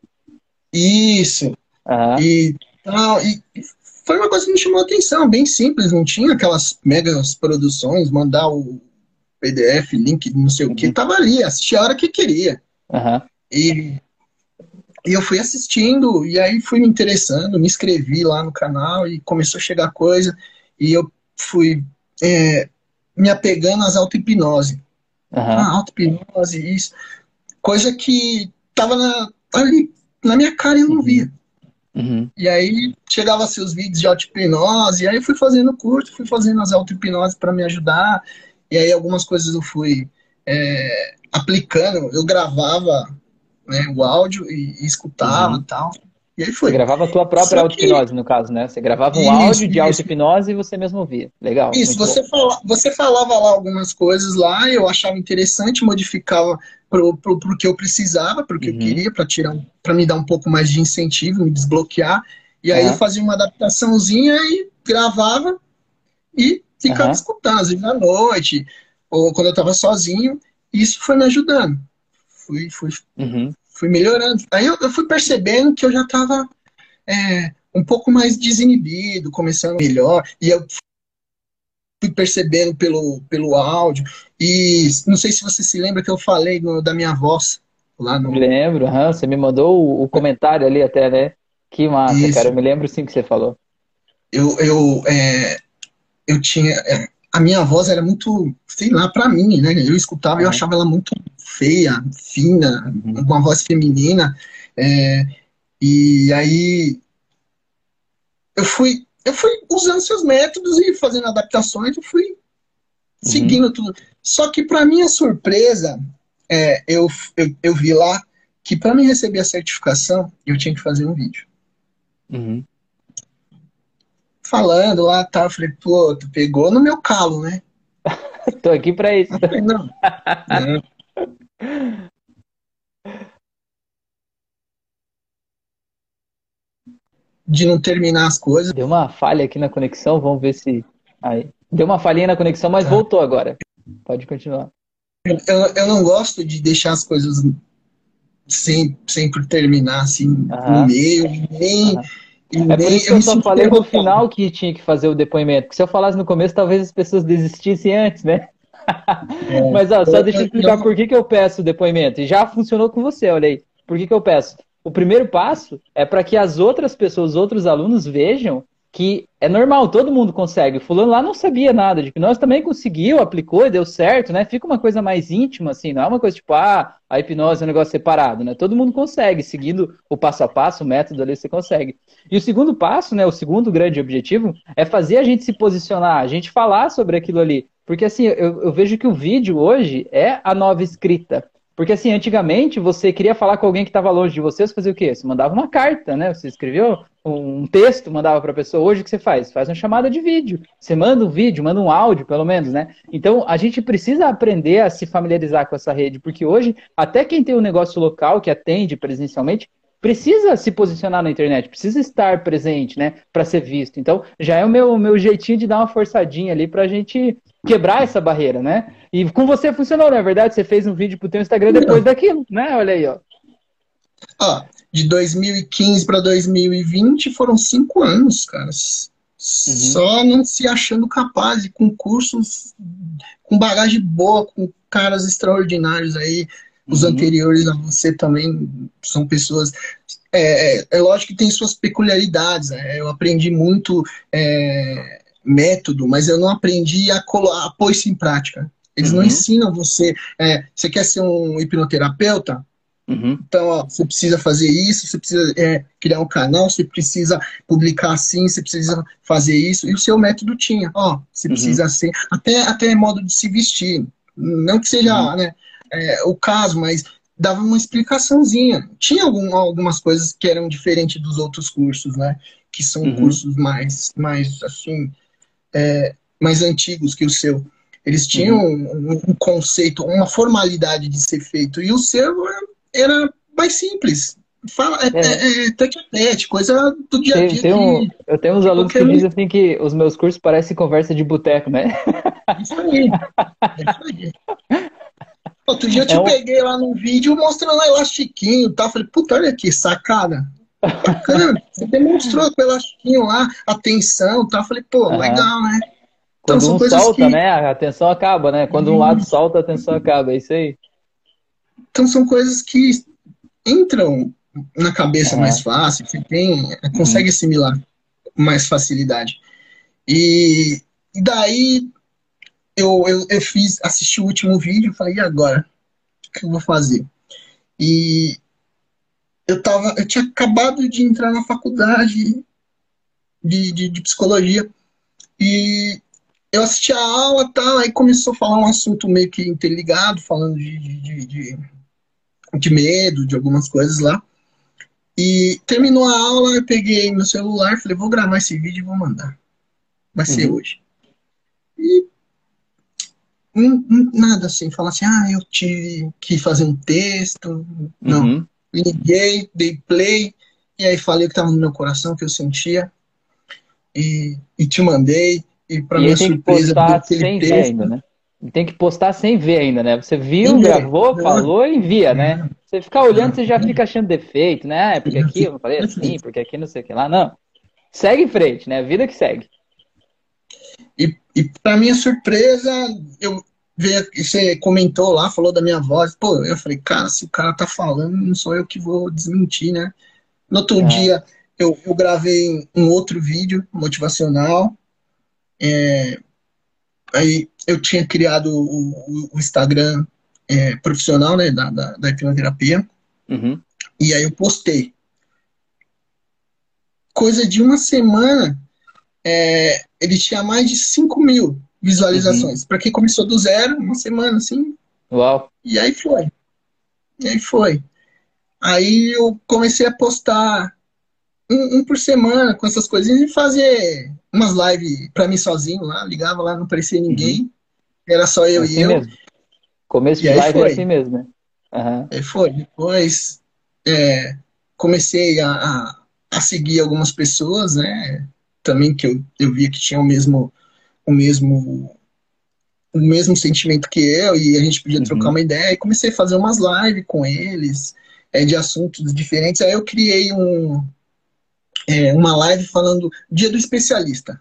[SPEAKER 2] Isso. Uhum. E, tal, e foi uma coisa que me chamou a atenção, bem simples, não tinha aquelas megas produções, mandar o PDF, link, não sei uhum. o que, tava ali, assistia a hora que queria.
[SPEAKER 1] Uhum.
[SPEAKER 2] E, e eu fui assistindo, e aí fui me interessando, me inscrevi lá no canal e começou a chegar coisa, e eu fui é, me apegando às auto-hipnose.
[SPEAKER 1] Uhum. Ah,
[SPEAKER 2] auto-hipnose, isso. Coisa que tava na, ali na minha cara eu não via.
[SPEAKER 1] Uhum.
[SPEAKER 2] E aí chegava seus vídeos de auto-hipnose, e aí eu fui fazendo curso, fui fazendo as auto-hipnose para me ajudar, e aí algumas coisas eu fui é, aplicando, eu gravava né, o áudio e, e escutava uhum. e tal. E aí foi.
[SPEAKER 1] Você gravava a tua própria auto-hipnose, no caso, né? Você gravava um isso, áudio de auto-hipnose e você mesmo ouvia. Legal.
[SPEAKER 2] Isso, você, fala, você falava lá algumas coisas lá, eu achava interessante, modificava pro, pro, pro que eu precisava, pro que uhum. eu queria, para tirar para me dar um pouco mais de incentivo, me desbloquear. E aí uhum. eu fazia uma adaptaçãozinha e gravava e ficava uhum. escutando, às vezes à noite, ou quando eu estava sozinho. Isso foi me ajudando. Fui, fui,
[SPEAKER 1] uhum
[SPEAKER 2] fui melhorando. Aí eu, eu fui percebendo que eu já estava é, um pouco mais desinibido, começando melhor, e eu fui percebendo pelo, pelo áudio. E não sei se você se lembra que eu falei no, da minha voz lá no.
[SPEAKER 1] Me lembro, uhum, você me mandou o, o, comentário ali até, né? Que massa, Isso. cara. Eu me lembro sim que você falou.
[SPEAKER 2] Eu, eu, é, eu tinha. É, a minha voz era muito, sei lá, para mim, né? Eu escutava e eu achava ela muito feia, fina, uhum. uma voz feminina. É, e aí eu fui, eu fui usando seus métodos e fazendo adaptações, eu fui uhum. seguindo tudo. Só que para minha surpresa, é, eu, eu, eu, vi lá que para mim receber a certificação, eu tinha que fazer um vídeo.
[SPEAKER 1] Uhum
[SPEAKER 2] falando lá, tá, eu falei, pô, tu pegou no meu calo, né?
[SPEAKER 1] Tô aqui pra isso.
[SPEAKER 2] não. não. De não terminar as coisas.
[SPEAKER 1] Deu uma falha aqui na conexão, vamos ver se. Aí. Deu uma falhinha na conexão, mas tá. voltou agora. Pode continuar.
[SPEAKER 2] Eu, eu não gosto de deixar as coisas sem, sempre terminar assim no meio, nem.
[SPEAKER 1] É por isso que eu, eu só falei no final que tinha que fazer o depoimento. Porque se eu falasse no começo, talvez as pessoas desistissem antes, né? É, Mas ó, só deixa eu explicar por que, que eu peço o depoimento. E já funcionou com você, olha aí. Por que, que eu peço? O primeiro passo é para que as outras pessoas, os outros alunos vejam que é normal, todo mundo consegue. O fulano lá não sabia nada, de que nós também conseguiu, aplicou e deu certo, né? Fica uma coisa mais íntima, assim, não é uma coisa tipo, ah, a hipnose é um negócio separado, né? Todo mundo consegue, seguindo o passo a passo, o método ali, você consegue. E o segundo passo, né, o segundo grande objetivo, é fazer a gente se posicionar, a gente falar sobre aquilo ali. Porque, assim, eu, eu vejo que o vídeo hoje é a nova escrita. Porque assim, antigamente você queria falar com alguém que estava longe de você, você fazia o quê? Você mandava uma carta, né? Você escreveu um texto, mandava para a pessoa. Hoje o que você faz? Faz uma chamada de vídeo. Você manda um vídeo, manda um áudio, pelo menos, né? Então a gente precisa aprender a se familiarizar com essa rede, porque hoje até quem tem um negócio local que atende presencialmente precisa se posicionar na internet, precisa estar presente, né, para ser visto. Então, já é o meu, meu jeitinho de dar uma forçadinha ali para a gente quebrar essa barreira, né? E com você funcionou, não é verdade? Você fez um vídeo pro teu Instagram depois daquilo, né? Olha aí, ó.
[SPEAKER 2] Ah, de 2015 para 2020 foram cinco anos, cara. Uhum. Só não se achando capaz, e com cursos com bagagem boa, com caras extraordinários aí, os uhum. anteriores a você também são pessoas. É, é, é, lógico que tem suas peculiaridades. Né? Eu aprendi muito é, método, mas eu não aprendi a, a pôr isso em prática. Eles uhum. não ensinam você. É, você quer ser um hipnoterapeuta? Uhum. Então, ó, você precisa fazer isso, você precisa é, criar um canal, você precisa publicar assim, você precisa fazer isso. E o seu método tinha, ó, você uhum. precisa ser, até, até modo de se vestir. Não que seja, uhum. né? é, o caso, mas dava uma explicaçãozinha. Tinha algum, algumas coisas que eram diferentes dos outros cursos, né? Que são uhum. cursos mais, mais assim, é, mais antigos que o seu. Eles tinham uhum. um, um, conceito, uma formalidade de ser feito. E o seu era mais simples. Fala, é, é. é, é coisa do dia a dia.
[SPEAKER 1] Tem, um, eu tenho uns alunos que dizem assim que os meus cursos parecem conversa de boteco, né?
[SPEAKER 2] Isso aí. É isso aí. Outro dia eu te é um... peguei lá no vídeo mostrando elastiquinho e tal. Falei, puta, olha aqui, sacada. Bacana. Você demonstrou com o elastiquinho lá, a tensão e tal. Falei, pô, uhum. legal, né?
[SPEAKER 1] Então, Quando um solta, que... né? A tensão acaba, né? Quando um lado solta, a tensão acaba. É isso aí.
[SPEAKER 2] Então são coisas que entram na cabeça uhum. mais fácil, você tem, consegue uhum. assimilar com mais facilidade. E, e daí eu, eu, eu fiz, assisti o último vídeo e falei, e agora? O que eu vou fazer? E eu tava, eu tinha acabado de entrar na faculdade de, de, de psicologia e eu assisti a aula tal, aí começou a falar um assunto meio que interligado, falando de, de, de, de medo, de algumas coisas lá. E terminou a aula, eu peguei meu celular, falei, vou gravar esse vídeo e vou mandar. Vai uhum. ser hoje. E nada assim, falar assim, ah, eu tive que fazer um texto. Não. Uhum. Liguei, dei play, e aí falei o que estava no meu coração, que eu sentia, e, e te mandei, e para minha
[SPEAKER 1] tem surpresa, que postar sem texto, ver ainda, né? Tem que postar sem ver ainda, né? Você viu, gravou, ver. falou e envia, né? Você ficar olhando, você já fica achando defeito, né? Ah, é porque aqui eu falei assim, porque aqui não sei o que lá. Não. Segue em frente, né? Vida que segue.
[SPEAKER 2] E, e para minha surpresa, eu veio, você comentou lá, falou da minha voz. Pô, eu falei, cara, se o cara tá falando, não sou eu que vou desmentir, né? No outro é. dia, eu, eu gravei um outro vídeo motivacional. É, aí eu tinha criado o, o Instagram é, profissional, né, da, da, da hipnoterapia. Uhum. E aí eu postei. Coisa de uma semana, é, ele tinha mais de 5 mil visualizações. Uhum. Para quem começou do zero, uma semana assim.
[SPEAKER 1] Uau.
[SPEAKER 2] E aí foi. E aí foi. Aí eu comecei a postar um, um por semana com essas coisinhas e fazer umas lives para mim sozinho lá. Ligava lá, não aparecia ninguém. Uhum. Era só eu assim e eu. Mesmo.
[SPEAKER 1] Começo de live é foi. é assim mesmo, né? Uhum.
[SPEAKER 2] Aí foi. Depois é, comecei a, a, a, seguir algumas pessoas, né? Também que eu, eu via que tinham o mesmo o mesmo o mesmo sentimento que eu e a gente podia uhum. trocar uma ideia e comecei a fazer umas lives com eles é, de assuntos diferentes aí eu criei um é, uma live falando dia do especialista.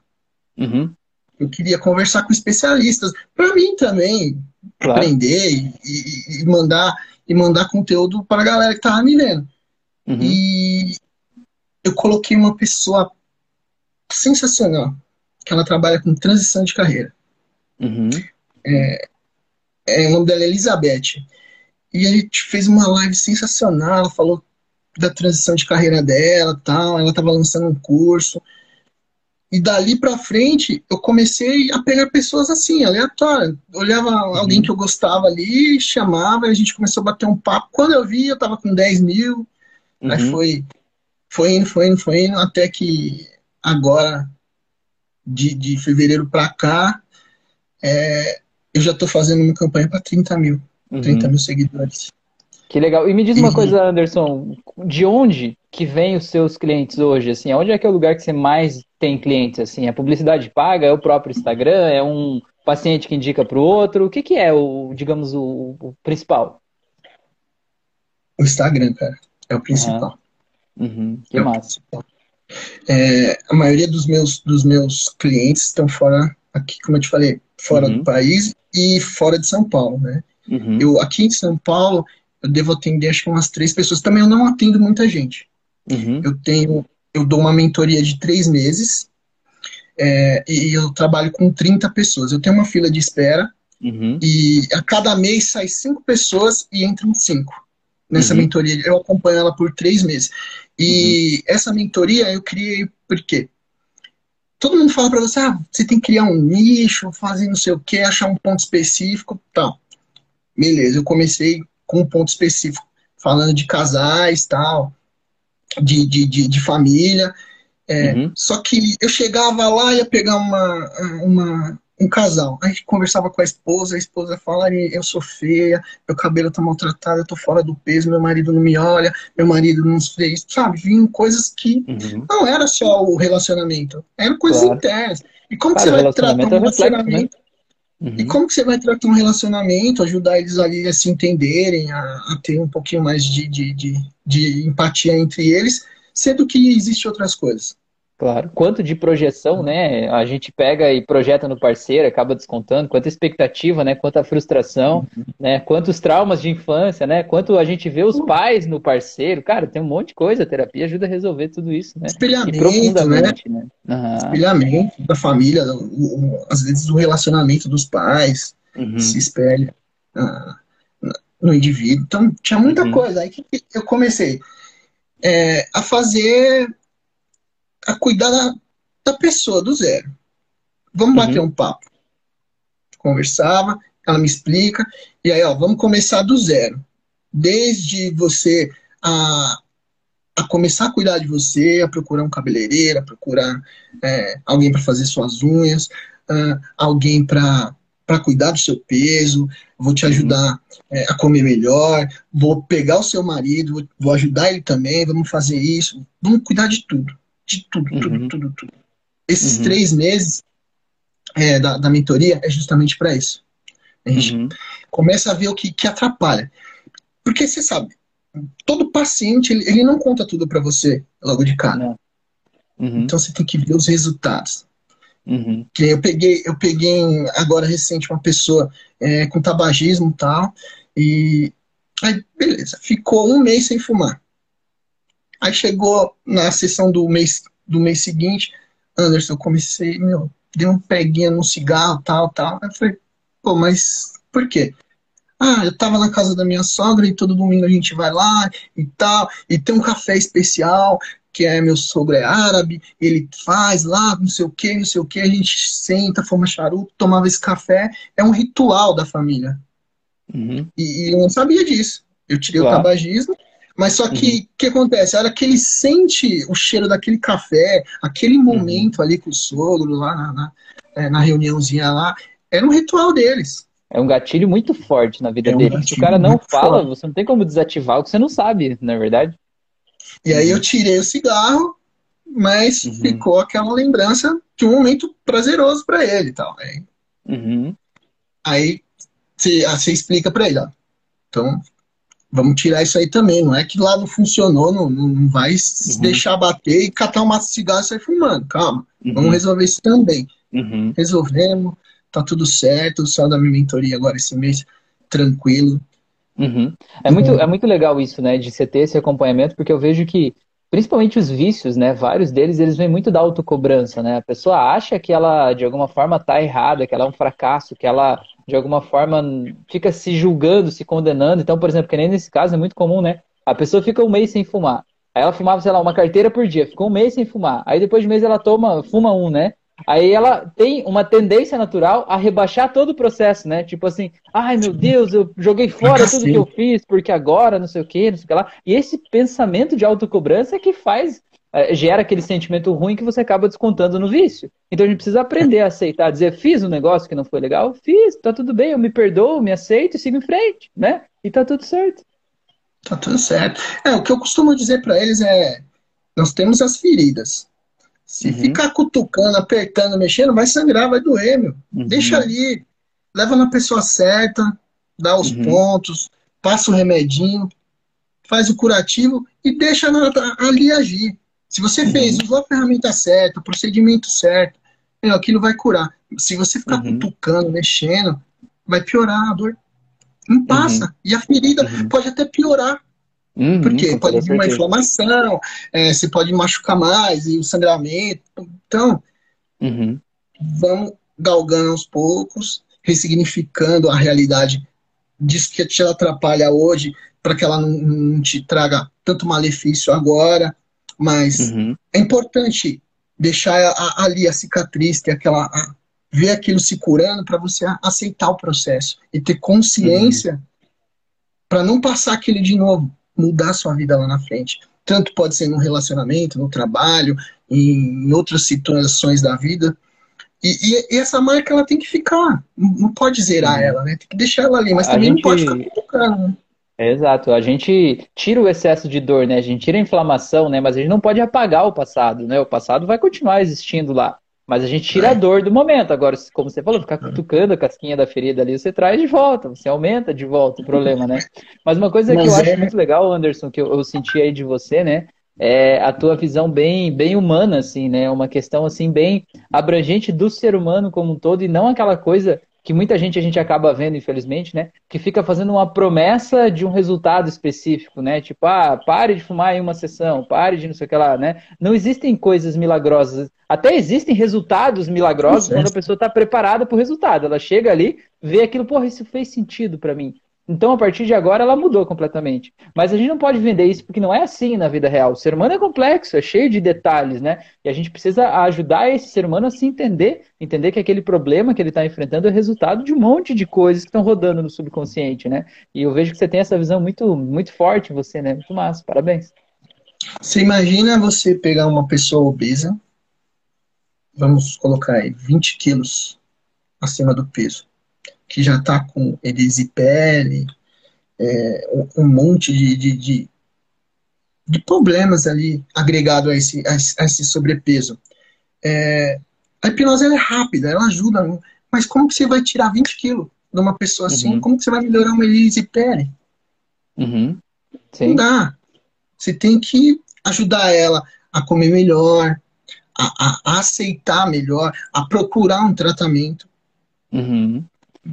[SPEAKER 1] Uhum.
[SPEAKER 2] Eu queria conversar com especialistas, para mim também, claro. aprender e, e, e, mandar e mandar conteúdo para a galera que estava me vendo. Uhum. E eu coloquei uma pessoa sensacional, que ela trabalha com transição de carreira.
[SPEAKER 1] Uhum.
[SPEAKER 2] É, é, o nome dela é Elizabeth. E a gente fez uma live sensacional, ela falou da transição de carreira dela, tal, ela estava lançando um curso. E dali para frente, eu comecei a pegar pessoas assim, aleatórias. Olhava uhum. alguém que eu gostava ali, chamava, e a gente começou a bater um papo. Quando eu vi, eu tava com 10 mil. Uhum. Aí foi, foi indo, foi indo, foi indo, até que agora, de, de fevereiro para cá, é, eu já tô fazendo uma campanha para 30 mil. Uhum. 30 mil seguidores.
[SPEAKER 1] Que legal. E me diz uma coisa, Anderson, de onde que vem os seus clientes hoje? Assim, onde é que é o lugar que você mais tem clientes? Assim, é publicidade paga? É o próprio Instagram? É um paciente que indica para o outro? O que, que é o, digamos, o, o, principal?
[SPEAKER 2] O Instagram, cara, é o principal.
[SPEAKER 1] Uhum. Uhum. Que é massa.
[SPEAKER 2] É, a maioria dos meus, dos meus clientes estão fora, aqui, como eu te falei, fora uhum. do país e fora de São Paulo, né?
[SPEAKER 1] Uhum.
[SPEAKER 2] Eu, aqui em São Paulo, eu devo atender acho que umas três pessoas. Também eu não atendo muita gente.
[SPEAKER 1] Uhum.
[SPEAKER 2] Eu tenho, eu dou uma mentoria de três meses é, e eu trabalho com 30 pessoas. Eu tenho uma fila de espera
[SPEAKER 1] uhum.
[SPEAKER 2] e a cada mês sai cinco pessoas e entram cinco nessa uhum. mentoria. Eu acompanho ela por três meses. E uhum. essa mentoria eu criei por quê? Todo mundo fala para você, ah, você tem que criar um nicho, fazer não sei o que, achar um ponto específico, tal. Beleza, eu comecei com um ponto específico, falando de casais, tal, de, de, de, de família. É, uhum. Só que eu chegava lá e ia pegar uma, uma, um casal. Aí conversava com a esposa, a esposa fala, eu sou feia, meu cabelo tá maltratado, eu tô fora do peso, meu marido não me olha, meu marido não fez, sabe? Vinham coisas que
[SPEAKER 1] uhum.
[SPEAKER 2] não era só o relacionamento, eram coisas claro. internas. E como claro, que você vai tratar um é relacionamento? Uhum. E como que você vai tratar um relacionamento, ajudar eles ali a se entenderem, a, a ter um pouquinho mais de, de, de, de, empatia entre eles, sendo que existem outras coisas.
[SPEAKER 1] Claro. Quanto de projeção, né? A gente pega e projeta no parceiro, acaba descontando, quanta expectativa, né? Quanta frustração, uhum. né? Quantos traumas de infância, né? Quanto a gente vê os pais no parceiro. Cara, tem um monte de coisa, a terapia ajuda a resolver tudo isso, né?
[SPEAKER 2] Espelhamento, né? né? Uhum. Espelhamento da família, o, o, às vezes o relacionamento dos pais uhum. se espelha ah, no indivíduo. Então, tinha muita uhum. coisa. Aí que eu comecei é, a fazer a cuidar da, da pessoa, do zero. Vamos uhum. bater um papo. Conversava, ela me explica, e aí, ó, vamos começar do zero. Desde você a, a começar a cuidar de você, a procurar um cabeleireiro, a procurar é, alguém para fazer suas unhas, uh, alguém para para cuidar do seu peso, vou te ajudar uhum. é, a comer melhor, vou pegar o seu marido, vou ajudar ele também, vamos fazer isso, vamos cuidar de tudo de tudo, tudo, uhum. tudo, tudo. Esses uhum. três meses é, da, da mentoria é justamente para isso. A gente uhum. começa a ver o que, que atrapalha. Porque você sabe, todo paciente ele, ele não conta tudo para você logo de cara. Uhum. Então você tem que ver os resultados.
[SPEAKER 1] Uhum.
[SPEAKER 2] Que eu peguei, eu peguei agora recente uma pessoa é, com tabagismo e tal, e aí beleza, ficou um mês sem fumar. Aí chegou na sessão do mês, do mês seguinte, Anderson, eu comecei, meu, dei um peguinha no cigarro, tal, tal. Aí eu falei, pô, mas por quê? Ah, eu tava na casa da minha sogra e todo domingo a gente vai lá e tal, e tem um café especial, que é meu sogro é árabe, ele faz lá, não sei o que, não sei o que, a gente senta, fuma charuto, tomava esse café, é um ritual da família.
[SPEAKER 1] Uhum.
[SPEAKER 2] E, e, eu não sabia disso. Eu tirei claro. o tabagismo mas só que o uhum. que acontece? A hora que ele sente o cheiro daquele café, aquele uhum. momento uhum. ali com o sogro, lá na, na, é, na, reuniãozinha lá, era um ritual deles.
[SPEAKER 1] É um gatilho muito forte na vida é um dele. Se o cara não fala, forte. você não tem como desativar o que você não sabe, na é verdade.
[SPEAKER 2] E aí eu tirei o cigarro, mas uhum. ficou aquela lembrança de um momento prazeroso para ele e tal. Aí,
[SPEAKER 1] uhum.
[SPEAKER 2] aí você, você explica para ele, ó. Então, vamos tirar isso aí também. Não é que lá não funcionou, não, não vai uhum. se deixar bater e catar um maço de cigarro e sair fumando. Calma, uhum. vamos resolver isso também. Uhum. Resolvemos, tá tudo certo, só da minha mentoria agora esse mês, tranquilo.
[SPEAKER 1] Uhum. É, muito, é muito legal isso, né, de você ter esse acompanhamento, porque eu vejo que, principalmente os vícios, né, vários deles, eles vêm muito da autocobrança, né, a pessoa acha que ela, de alguma forma, tá errada, que ela é um fracasso, que ela, de alguma forma, fica se julgando, se condenando, então, por exemplo, que nem nesse caso é muito comum, né, a pessoa fica um mês sem fumar, aí ela fumava, sei lá, uma carteira por dia, ficou um mês sem fumar, aí depois de um mês ela toma, fuma um, né, Aí ela tem uma tendência natural a rebaixar todo o processo, né? Tipo assim, ai meu Deus, eu joguei fora tudo que eu fiz, porque agora não sei o que, não sei o que lá. E esse pensamento de autocobrança é que faz, gera aquele sentimento ruim que você acaba descontando no vício. Então a gente precisa aprender a aceitar, dizer, fiz um negócio que não foi legal, fiz, tá tudo bem, eu me perdoo, me aceito e sigo em frente, né? E tá tudo certo.
[SPEAKER 2] Tá tudo certo. É, o que eu costumo dizer para eles é, nós temos as feridas se uhum. ficar cutucando, apertando, mexendo, vai sangrar, vai doer, meu. Uhum. Deixa ali, leva na pessoa certa, dá os uhum. pontos, passa o remedinho, faz o curativo e deixa ali agir. Se você uhum. fez, usou a ferramenta certa, o procedimento certo, meu, aquilo vai curar. Se você ficar uhum. cutucando, mexendo, vai piorar a dor. Não passa. Uhum. E a ferida pode até piorar. Uhum, Porque pode vir uma inflamação, é, você pode machucar mais, e o sangramento. Então, uhum. vamos galgando aos poucos, ressignificando a realidade disso que te atrapalha hoje, para que ela não, não, te traga tanto malefício agora. Mas uhum. é importante deixar a, ali a cicatriz, ter aquela. A, ver aquilo se curando para você aceitar o processo e ter consciência uhum. para não passar aquele de novo mudar sua vida lá na frente. Tanto pode ser no relacionamento, no trabalho, em outras situações da vida. E, e, e essa marca ela tem que ficar, não pode zerar ela, né? Tem que deixar ela ali, mas a também gente... não pode ficar tocando, né?
[SPEAKER 1] Exato, a gente tira o excesso de dor, né? A gente tira a inflamação, né? Mas a gente não pode apagar o passado, né? O passado vai continuar existindo lá. Mas a gente tira é. a dor do momento. Agora, como você falou, ficar é. cutucando a casquinha da ferida ali, você traz de volta, você aumenta de volta o problema, né? Mas uma coisa Mas que eu é... acho muito legal, Anderson, que eu, eu, senti aí de você, né? É a tua visão bem, bem humana, assim, né? Uma questão, assim, bem abrangente do ser humano como um todo e não aquela coisa que muita gente a gente acaba vendo, infelizmente, né? Que fica fazendo uma promessa de um resultado específico, né? Tipo, ah, pare de fumar em uma sessão, pare de não sei o que lá, né? Não existem coisas milagrosas. Até existem resultados milagrosos quando a pessoa está preparada para o resultado. Ela chega ali, vê aquilo, porra, isso fez sentido para mim. Então, a partir de agora, ela mudou completamente. Mas a gente não pode vender isso porque não é assim na vida real. O ser humano é complexo, é cheio de detalhes, né? E a gente precisa ajudar esse ser humano a se entender, entender que aquele problema que ele está enfrentando é resultado de um monte de coisas que estão rodando no subconsciente, né? E eu vejo que você tem essa visão muito, muito forte em você, né? Muito massa. Parabéns.
[SPEAKER 2] Você imagina você pegar uma pessoa obesa, vamos colocar aí 20 quilos acima do peso que já está com erisipele, é, um monte de, de, de, de, problemas ali agregado a esse, a esse sobrepeso. É, a hipnose é rápida, ela ajuda, mas como que você vai tirar 20 quilos de uma pessoa assim? Uhum. Como que você vai melhorar uma erisipele?
[SPEAKER 1] Uhum.
[SPEAKER 2] Não dá. Você tem que ajudar ela a comer melhor, a, a, a aceitar melhor, a procurar um tratamento.
[SPEAKER 1] Uhum.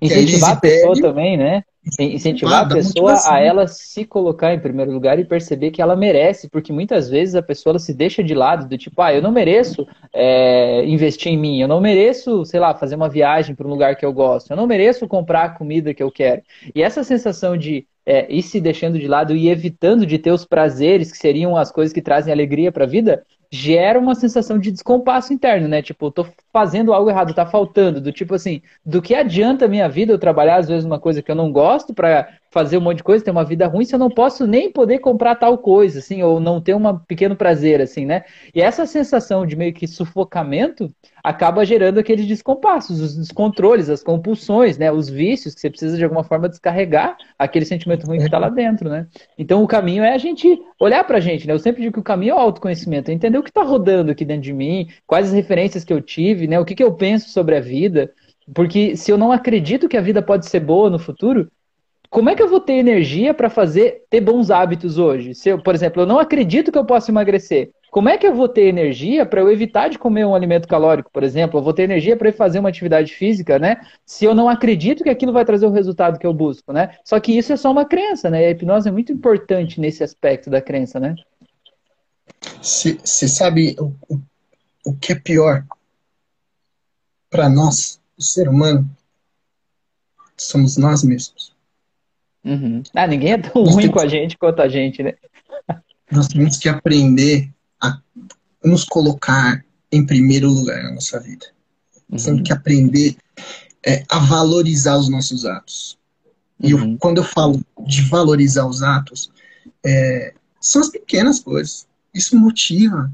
[SPEAKER 1] Incentivar a pessoa também, né? Incentivar a pessoa a ela se colocar em primeiro lugar e perceber que ela merece, porque muitas vezes a pessoa se deixa de lado, do tipo, ah, eu não mereço é, investir em mim, eu não mereço, sei lá, fazer uma viagem para um lugar que eu gosto, eu não mereço comprar a comida que eu quero. E essa sensação de é, ir se deixando de lado e evitando de ter os prazeres, que seriam as coisas que trazem alegria para a vida, gera uma sensação de descompasso interno, né? Tipo, eu tô fazendo algo errado, tá faltando. Do tipo assim, do que adianta a minha vida eu trabalhar às vezes uma coisa que eu não gosto para fazer um monte de coisa, ter uma vida ruim, se eu não posso nem poder comprar tal coisa, assim, ou não ter um pequeno prazer, assim, né? E essa sensação de meio que sufocamento acaba gerando aqueles descompassos, os descontroles, as compulsões, né? Os vícios que você precisa de alguma forma descarregar aquele sentimento ruim que está lá dentro, né? Então o caminho é a gente olhar pra gente, né? Eu sempre digo que o caminho é o autoconhecimento, é entender o que está rodando aqui dentro de mim, quais as referências que eu tive, né? O que, que eu penso sobre a vida. Porque se eu não acredito que a vida pode ser boa no futuro, como é que eu vou ter energia para fazer ter bons hábitos hoje? Se eu, por exemplo, eu não acredito que eu possa emagrecer. Como é que eu vou ter energia para eu evitar de comer um alimento calórico, por exemplo? Eu vou ter energia para fazer uma atividade física, né? Se eu não acredito que aquilo vai trazer o resultado que eu busco, né? Só que isso é só uma crença, né? E a hipnose é muito importante nesse aspecto da crença, né?
[SPEAKER 2] Você sabe o, o que é pior para nós, o ser humano? Somos nós mesmos.
[SPEAKER 1] Uhum. Ah, ninguém é tão nós ruim com a gente quanto a gente, né?
[SPEAKER 2] Nós temos que aprender a nos colocar em primeiro lugar na nossa vida. Uhum. Temos que aprender é, a valorizar os nossos atos. E eu, uhum. quando eu falo de valorizar os atos, é, são as pequenas coisas. Isso motiva.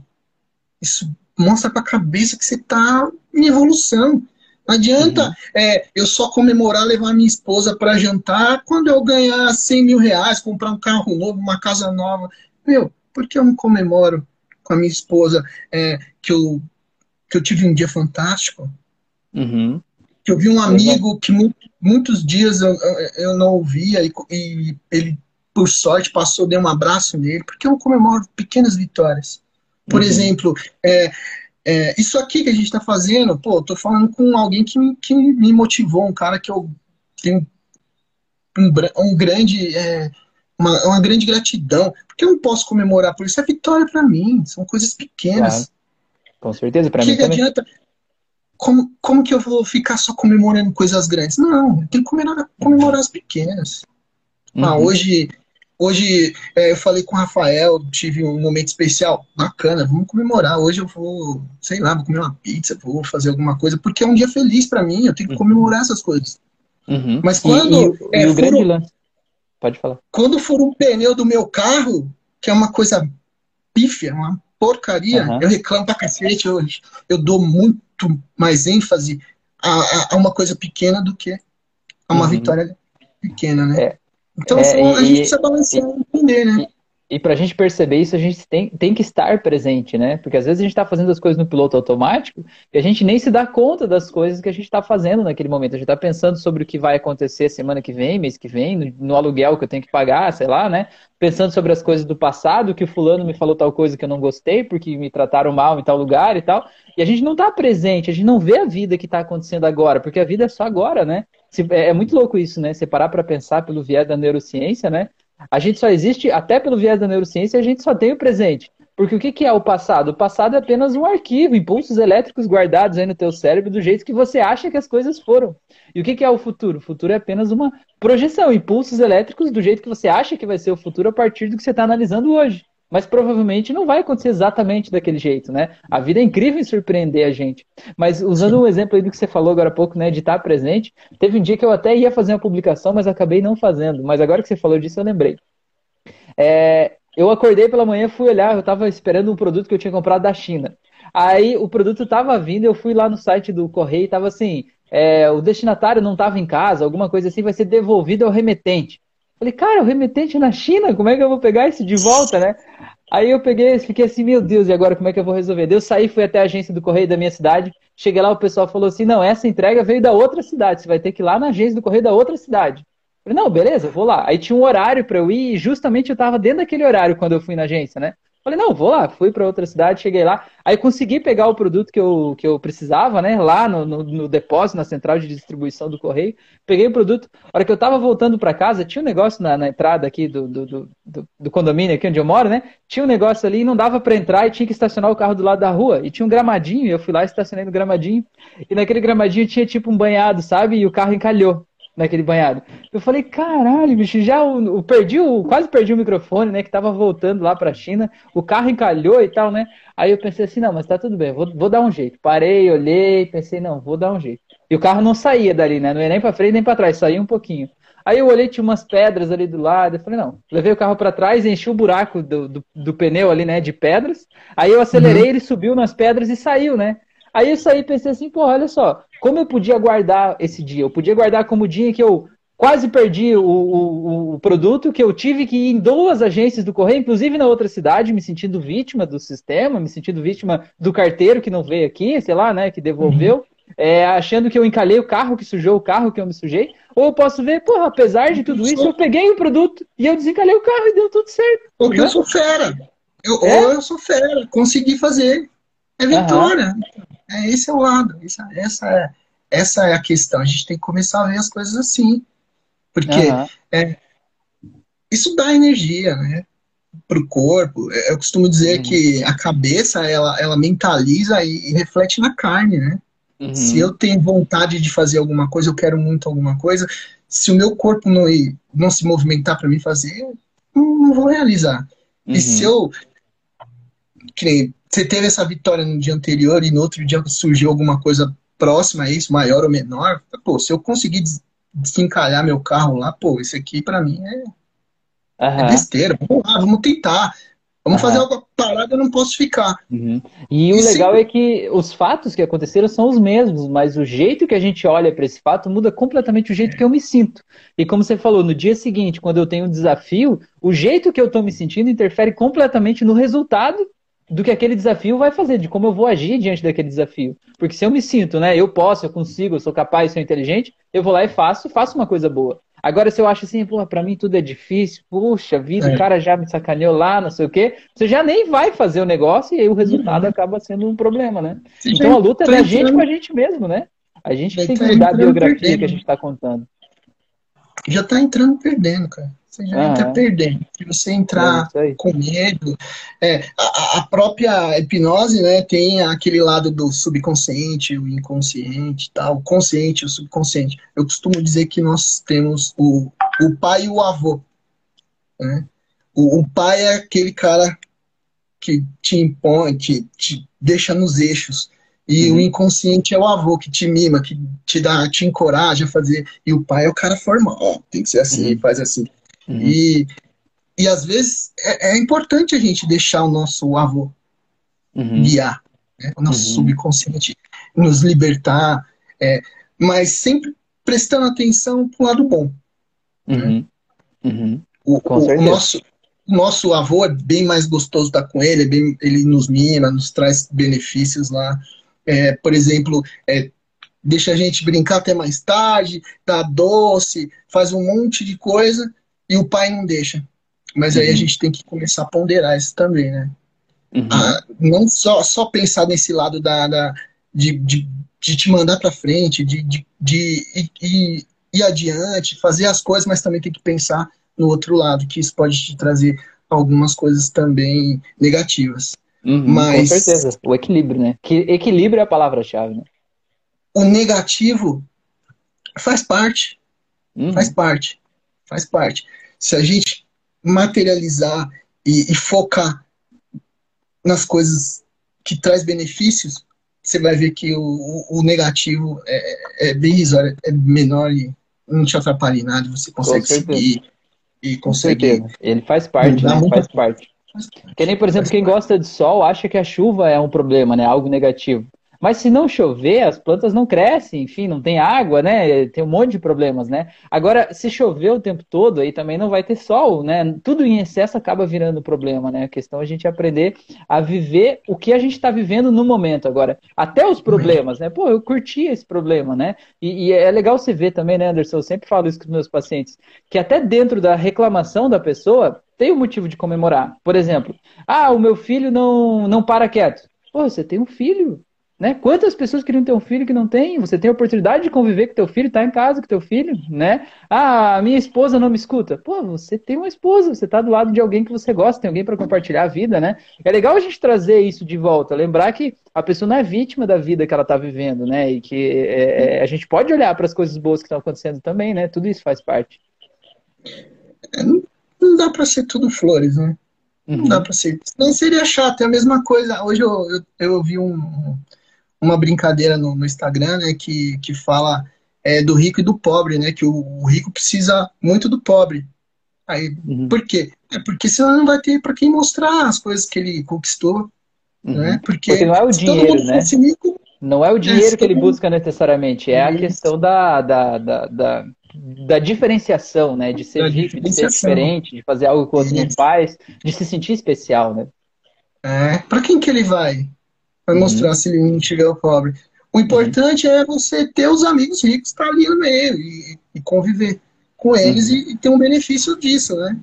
[SPEAKER 2] Isso mostra para a cabeça que você está em evolução. Não adianta uhum. é, eu só comemorar, levar minha esposa para jantar quando eu ganhar 100 mil reais, comprar um carro novo, uma casa nova. Meu, por que eu não comemoro com a minha esposa é, que, eu, que eu tive um dia fantástico.
[SPEAKER 1] Uhum.
[SPEAKER 2] Que eu vi um amigo que mu muitos dias eu, eu não ouvia e, e, ele, por sorte, passou, dei um abraço nele, porque eu comemoro pequenas vitórias. Por uhum. exemplo, é, é, isso aqui que a gente está fazendo, pô, tô falando com alguém que, que me motivou, um cara que eu tenho um, um grande. É, uma, uma grande gratidão. Porque eu não posso comemorar por isso. É vitória para mim. São coisas pequenas. Claro.
[SPEAKER 1] Com certeza, para mim.
[SPEAKER 2] Que adianta? Como, como que eu vou ficar só comemorando coisas grandes? Não, tem que comemorar, comemorar as pequenas. Ah, uhum. Ah, hoje, hoje é, eu falei com o Rafael, tive um momento especial. Bacana, vamos comemorar. Hoje eu vou, sei lá, vou comer uma pizza, vou fazer alguma coisa, porque é um dia feliz para mim. Eu tenho que uhum. comemorar essas coisas.
[SPEAKER 1] Uhum.
[SPEAKER 2] Mas quando.
[SPEAKER 1] E, e, é, e o grande lance Pode falar.
[SPEAKER 2] Quando for um pneu do meu carro, que é uma coisa pífia, uma porcaria, uhum. eu reclamo pra cacete hoje. Eu dou muito mais ênfase a, a, a uma coisa pequena do que a uma uhum. vitória pequena, né? É. Então é, a gente precisa balancear e entender, né?
[SPEAKER 1] E para a gente perceber isso, a gente tem, tem que estar presente, né? Porque às vezes a gente está fazendo as coisas no piloto automático e a gente nem se dá conta das coisas que a gente está fazendo naquele momento. A gente está pensando sobre o que vai acontecer semana que vem, mês que vem, no, no, aluguel que eu tenho que pagar, sei lá, né? Pensando sobre as coisas do passado, que o fulano me falou tal coisa que eu não gostei, porque me trataram mal em tal lugar e tal. E a gente não está presente, a gente não vê a vida que está acontecendo agora, porque a vida é só agora, né? É, é muito louco isso, né? Você parar para pensar pelo viés da neurociência, né? A gente só existe, até pelo viés da neurociência, a gente só tem o presente. Porque o que é o passado? O passado é apenas um arquivo, impulsos elétricos guardados aí no teu cérebro do jeito que você acha que as coisas foram. E o que é o futuro? O futuro é apenas uma projeção, impulsos elétricos do jeito que você acha que vai ser o futuro a partir do que você está analisando hoje mas provavelmente não vai acontecer exatamente daquele jeito, né? A vida é incrível em surpreender a gente. Mas usando o um exemplo aí do que você falou agora há pouco, né, de estar presente, teve um dia que eu até ia fazer uma publicação, mas acabei não fazendo. Mas agora que você falou disso, eu lembrei. É, eu acordei pela manhã, fui olhar, eu estava esperando um produto que eu tinha comprado da China. Aí o produto estava vindo, eu fui lá no site do correio e estava assim, é, o destinatário não estava em casa, alguma coisa assim, vai ser devolvido ao remetente. Falei, cara, o remetente na China, como é que eu vou pegar isso de volta, né? Aí eu peguei, fiquei assim, meu Deus, e agora como é que eu vou resolver? Daí eu saí, fui até a agência do correio da minha cidade. Cheguei lá, o pessoal falou assim: não, essa entrega veio da outra cidade, você vai ter que ir lá na agência do correio da outra cidade. Falei, não, beleza, vou lá. Aí tinha um horário para eu ir, e justamente eu estava dentro daquele horário quando eu fui na agência, né? Falei, não, vou lá, fui para outra cidade, cheguei lá, aí consegui pegar o produto que eu, que eu precisava, né, lá no, no, no depósito, na central de distribuição do correio, peguei o produto, a hora que eu tava voltando para casa, tinha um negócio na, na entrada aqui do, do, do, do, condomínio, aqui onde eu moro, né, tinha um negócio ali e não dava para entrar e tinha que estacionar o carro do lado da rua, e tinha um gramadinho, e eu fui lá e estacionei no gramadinho, e naquele gramadinho tinha tipo um banhado, sabe, e o carro encalhou naquele banhado. Eu falei, caralho, bicho, já o, o perdi o, quase perdi o microfone, né? Que tava voltando lá pra China, o carro encalhou e tal, né? Aí eu pensei assim, não, mas tá tudo bem, vou, vou dar um jeito. Parei, olhei, pensei, não, vou dar um jeito. E o carro não saía dali, né? Não ia nem pra frente nem pra trás, saía um pouquinho. Aí eu olhei, tinha umas pedras ali do lado, eu falei, não, levei o carro para trás, enchi o buraco do, do, do, pneu ali, né, de pedras. Aí eu acelerei, uhum. ele subiu nas pedras e saiu, né? Aí eu saí e pensei assim, pô, olha só, como eu podia guardar esse dia? Eu podia guardar como dia que eu quase perdi o, o, o, produto, que eu tive que ir em duas agências do correio, inclusive na outra cidade, me sentindo vítima do sistema, me sentindo vítima do carteiro que não veio aqui, sei lá, né, que devolveu. Uhum. é, achando que eu encalhei o carro que sujou o carro que eu me sujei, ou eu posso ver, porra, apesar de tudo isso, eu peguei o produto e eu desencalhei o carro e deu tudo certo.
[SPEAKER 2] Porque né? eu sou fera. Eu, é? Ou eu sou fera, consegui fazer. É vitória. Uhum. É, esse é o lado. Essa, essa, é, essa é a questão. A gente tem que começar a ver as coisas assim. Porque uhum. é, isso dá energia, né? Para o corpo. Eu costumo dizer uhum. que a cabeça ela, ela mentaliza e, e reflete na carne, né? Uhum. Se eu tenho vontade de fazer alguma coisa, eu quero muito alguma coisa. Se o meu corpo não, não se movimentar para mim fazer, não, não vou realizar. E uhum. se eu que você teve essa vitória no dia anterior e no outro dia surgiu alguma coisa próxima a isso, maior ou menor, pô, se eu conseguir desencalhar meu carro lá, pô, isso aqui para mim é, uhum. é, besteira. Vamos lá, vamos tentar. Vamos uhum. fazer alguma parada, eu não posso ficar.
[SPEAKER 1] Uhum. E, e, o legal é que os fatos que aconteceram são os mesmos, mas o jeito que a gente olha para esse fato muda completamente o jeito é. que eu me sinto. E como você falou, no dia seguinte, quando eu tenho um desafio, o jeito que eu estou me sentindo interfere completamente no resultado do que aquele desafio vai fazer, de como eu vou agir diante daquele desafio. Porque se eu me sinto, né, eu posso, eu consigo, eu sou capaz, sou inteligente, eu vou lá e faço, faço uma coisa boa. Agora, se eu acho assim, porra, pra mim tudo é difícil, puxa vida, é. o cara já me sacaneou lá, não sei o quê, você já nem vai fazer o negócio e aí o resultado uhum. acaba sendo um problema, né? Então a luta é da gente com a gente mesmo, né? A gente tem que mudar a biografia perdendo. que a gente tá contando.
[SPEAKER 2] Já tá entrando perdendo, cara. Você já ah, entra é. perdendo. Se você entrar é com medo. É, a, a, própria hipnose né, tem aquele lado do subconsciente, o inconsciente, tal, o consciente, o subconsciente. Eu costumo dizer que nós temos o, o pai e o avô. Né? O, o pai é aquele cara que te impõe, te, te deixa nos eixos. E uhum. o inconsciente é o avô que te mima, que te dá, te encoraja a fazer. E o pai é o cara formal, ó, tem que ser assim, uhum. faz assim. Uhum. E, e às vezes é, é, importante a gente deixar o nosso avô uhum. guiar, né? o nosso uhum. subconsciente nos libertar, é, mas sempre prestando atenção para o lado bom. Né?
[SPEAKER 1] Uhum. Uhum.
[SPEAKER 2] O, o, o, nosso, o nosso avô é bem mais gostoso estar com ele, é bem, ele nos mima, nos traz benefícios lá. É, por exemplo, é, deixa a gente brincar até mais tarde, dá doce, faz um monte de coisa e o pai não deixa. Mas uhum. aí a uhum. gente tem que começar a ponderar isso também, né? Uhum. Ah, não só, só pensar nesse lado da, da de, de, de, te mandar para frente, de, de, de ir, ir adiante, fazer as coisas, mas também tem que pensar no outro lado, que isso pode te trazer algumas coisas também negativas.
[SPEAKER 1] Uhum, mas, com certeza, o equilíbrio, né? Que equilíbrio é a palavra-chave, né?
[SPEAKER 2] O negativo faz parte, uhum. faz parte, faz parte se a gente materializar e, e focar nas coisas que traz benefícios, você vai ver que o, o negativo é, é, bem risório, é menor e não te atrapalha em nada, você consegue seguir e consegue.
[SPEAKER 1] Ele faz parte, né? Faz parte. Que nem, por exemplo, quem gosta de sol acha que a chuva é um problema, né? Algo negativo. Mas se não chover, as plantas não crescem, enfim, não tem água, né? Tem um monte de problemas, né? Agora, se chover o tempo todo, aí também não vai ter sol, né? Tudo em excesso acaba virando problema, né? A questão é a gente aprender a viver o que a gente está vivendo no momento agora. Até os problemas, né? Pô, eu curti esse problema, né? E, e, é legal você ver também, né, Anderson? Eu sempre falo isso com os meus pacientes, que até dentro da reclamação da pessoa tem um motivo de comemorar. Por exemplo, ah, o meu filho não, não para quieto. Pô, você tem um filho, né? Quantas pessoas queriam ter um filho que não tem? Você tem a oportunidade de conviver com teu filho, tá em casa com teu filho, né? Ah, minha esposa não me escuta. Pô, você tem uma esposa, você está do lado de alguém que você gosta, tem alguém para compartilhar a vida, né? É legal a gente trazer isso de volta, lembrar que a pessoa não é vítima da vida que ela está vivendo, né? E que é, é, a gente pode olhar para as coisas boas que estão acontecendo também, né? Tudo isso faz parte.
[SPEAKER 2] É, não dá para ser tudo flores, né? Não dá uhum. para ser. Não seria chato, é a mesma coisa. Hoje eu, eu, eu vi um uma brincadeira no, no Instagram, né, que, que fala é, do rico e do pobre, né, que o, o rico precisa muito do pobre. Aí, uhum. por quê? É porque senão não vai ter para quem mostrar as coisas que ele conquistou, uhum. né? Porque,
[SPEAKER 1] porque, não é o dinheiro, né? Rico, não é o dinheiro é, que ele busca necessariamente, é a questão da, da, da, da, da diferenciação, né? De ser rico, de ser diferente, de fazer algo que o outro não faz, de se sentir especial, né?
[SPEAKER 2] É, para quem que ele vai? Vai uhum. mostrar se ele não tiver o pobre. O importante uhum. é você ter os amigos ricos tá ali no meio e, e conviver com eles uhum. e, e, ter um benefício disso, né?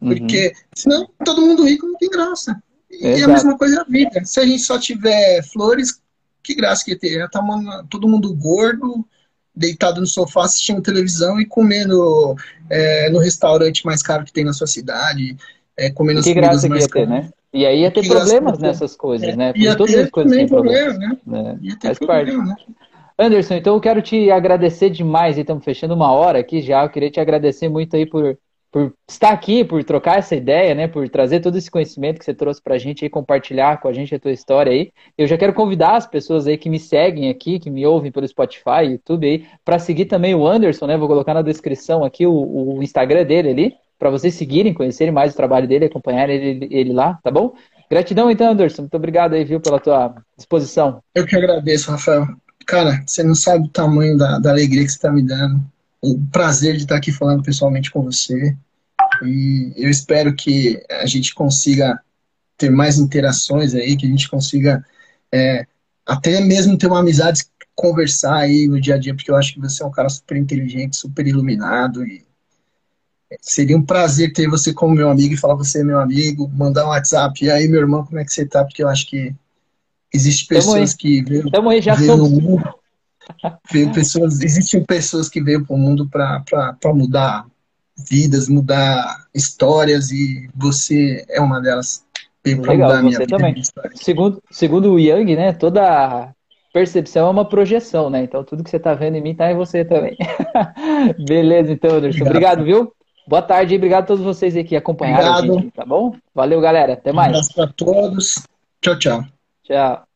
[SPEAKER 2] Porque uhum. senão todo mundo rico não tem graça. E Exato. é a mesma coisa a vida. Se a gente só tiver flores, que graça que ter? Tá uma, todo mundo gordo, deitado no sofá assistindo televisão e comendo é, no restaurante mais caro que tem na sua cidade, é, comendo
[SPEAKER 1] que as comidas mais caras. Né? E aí ia ter problemas nessas coisas, é, né? Ia todas as coisas também problema, né? É, ia ter Faz problema, parte. né? Anderson, então eu quero te agradecer demais, e estamos fechando uma hora aqui já, eu queria te agradecer muito aí por por estar aqui, por trocar essa ideia, né, por trazer todo esse conhecimento que você trouxe para a gente e compartilhar com a gente a tua história aí. Eu já quero convidar as pessoas aí que me seguem aqui, que me ouvem pelo Spotify, YouTube aí, para seguir também o Anderson, né? Vou colocar na descrição aqui o, o Instagram dele ali, para vocês seguirem, conhecerem mais o trabalho dele, acompanharem ele, ele lá, tá bom? Gratidão então, Anderson. Muito obrigado aí, viu, pela tua disposição.
[SPEAKER 2] Eu que agradeço, Rafael. Cara, você não sabe o tamanho da, da alegria que você está me dando o prazer de estar aqui falando pessoalmente com você. E eu espero que a gente consiga ter mais interações aí, que a gente consiga é, até mesmo ter uma amizade, conversar aí no dia a dia, porque eu acho que você é um cara super inteligente, super iluminado e seria um prazer ter você como meu amigo e falar você é meu amigo, mandar um WhatsApp, e aí meu irmão, como é que você tá? Porque eu acho que existe pessoas que
[SPEAKER 1] veem, aí, já no mundo
[SPEAKER 2] Veio pessoas, existem pessoas que veio para o mundo para mudar vidas, mudar histórias e você é uma delas.
[SPEAKER 1] Veio para mudar a minha vida. Também. Segundo, segundo o Yang, né, toda percepção é uma projeção, né? Então tudo que você está vendo em mim está em você também. Beleza, então, Anderson. Obrigado, Obrigado viu? Boa tarde e obrigado a todos vocês aqui que acompanharam Obrigado. a gente, tá bom? Valeu, galera. Até mais. Um
[SPEAKER 2] abraço para todos. Tchau, tchau.
[SPEAKER 1] Tchau.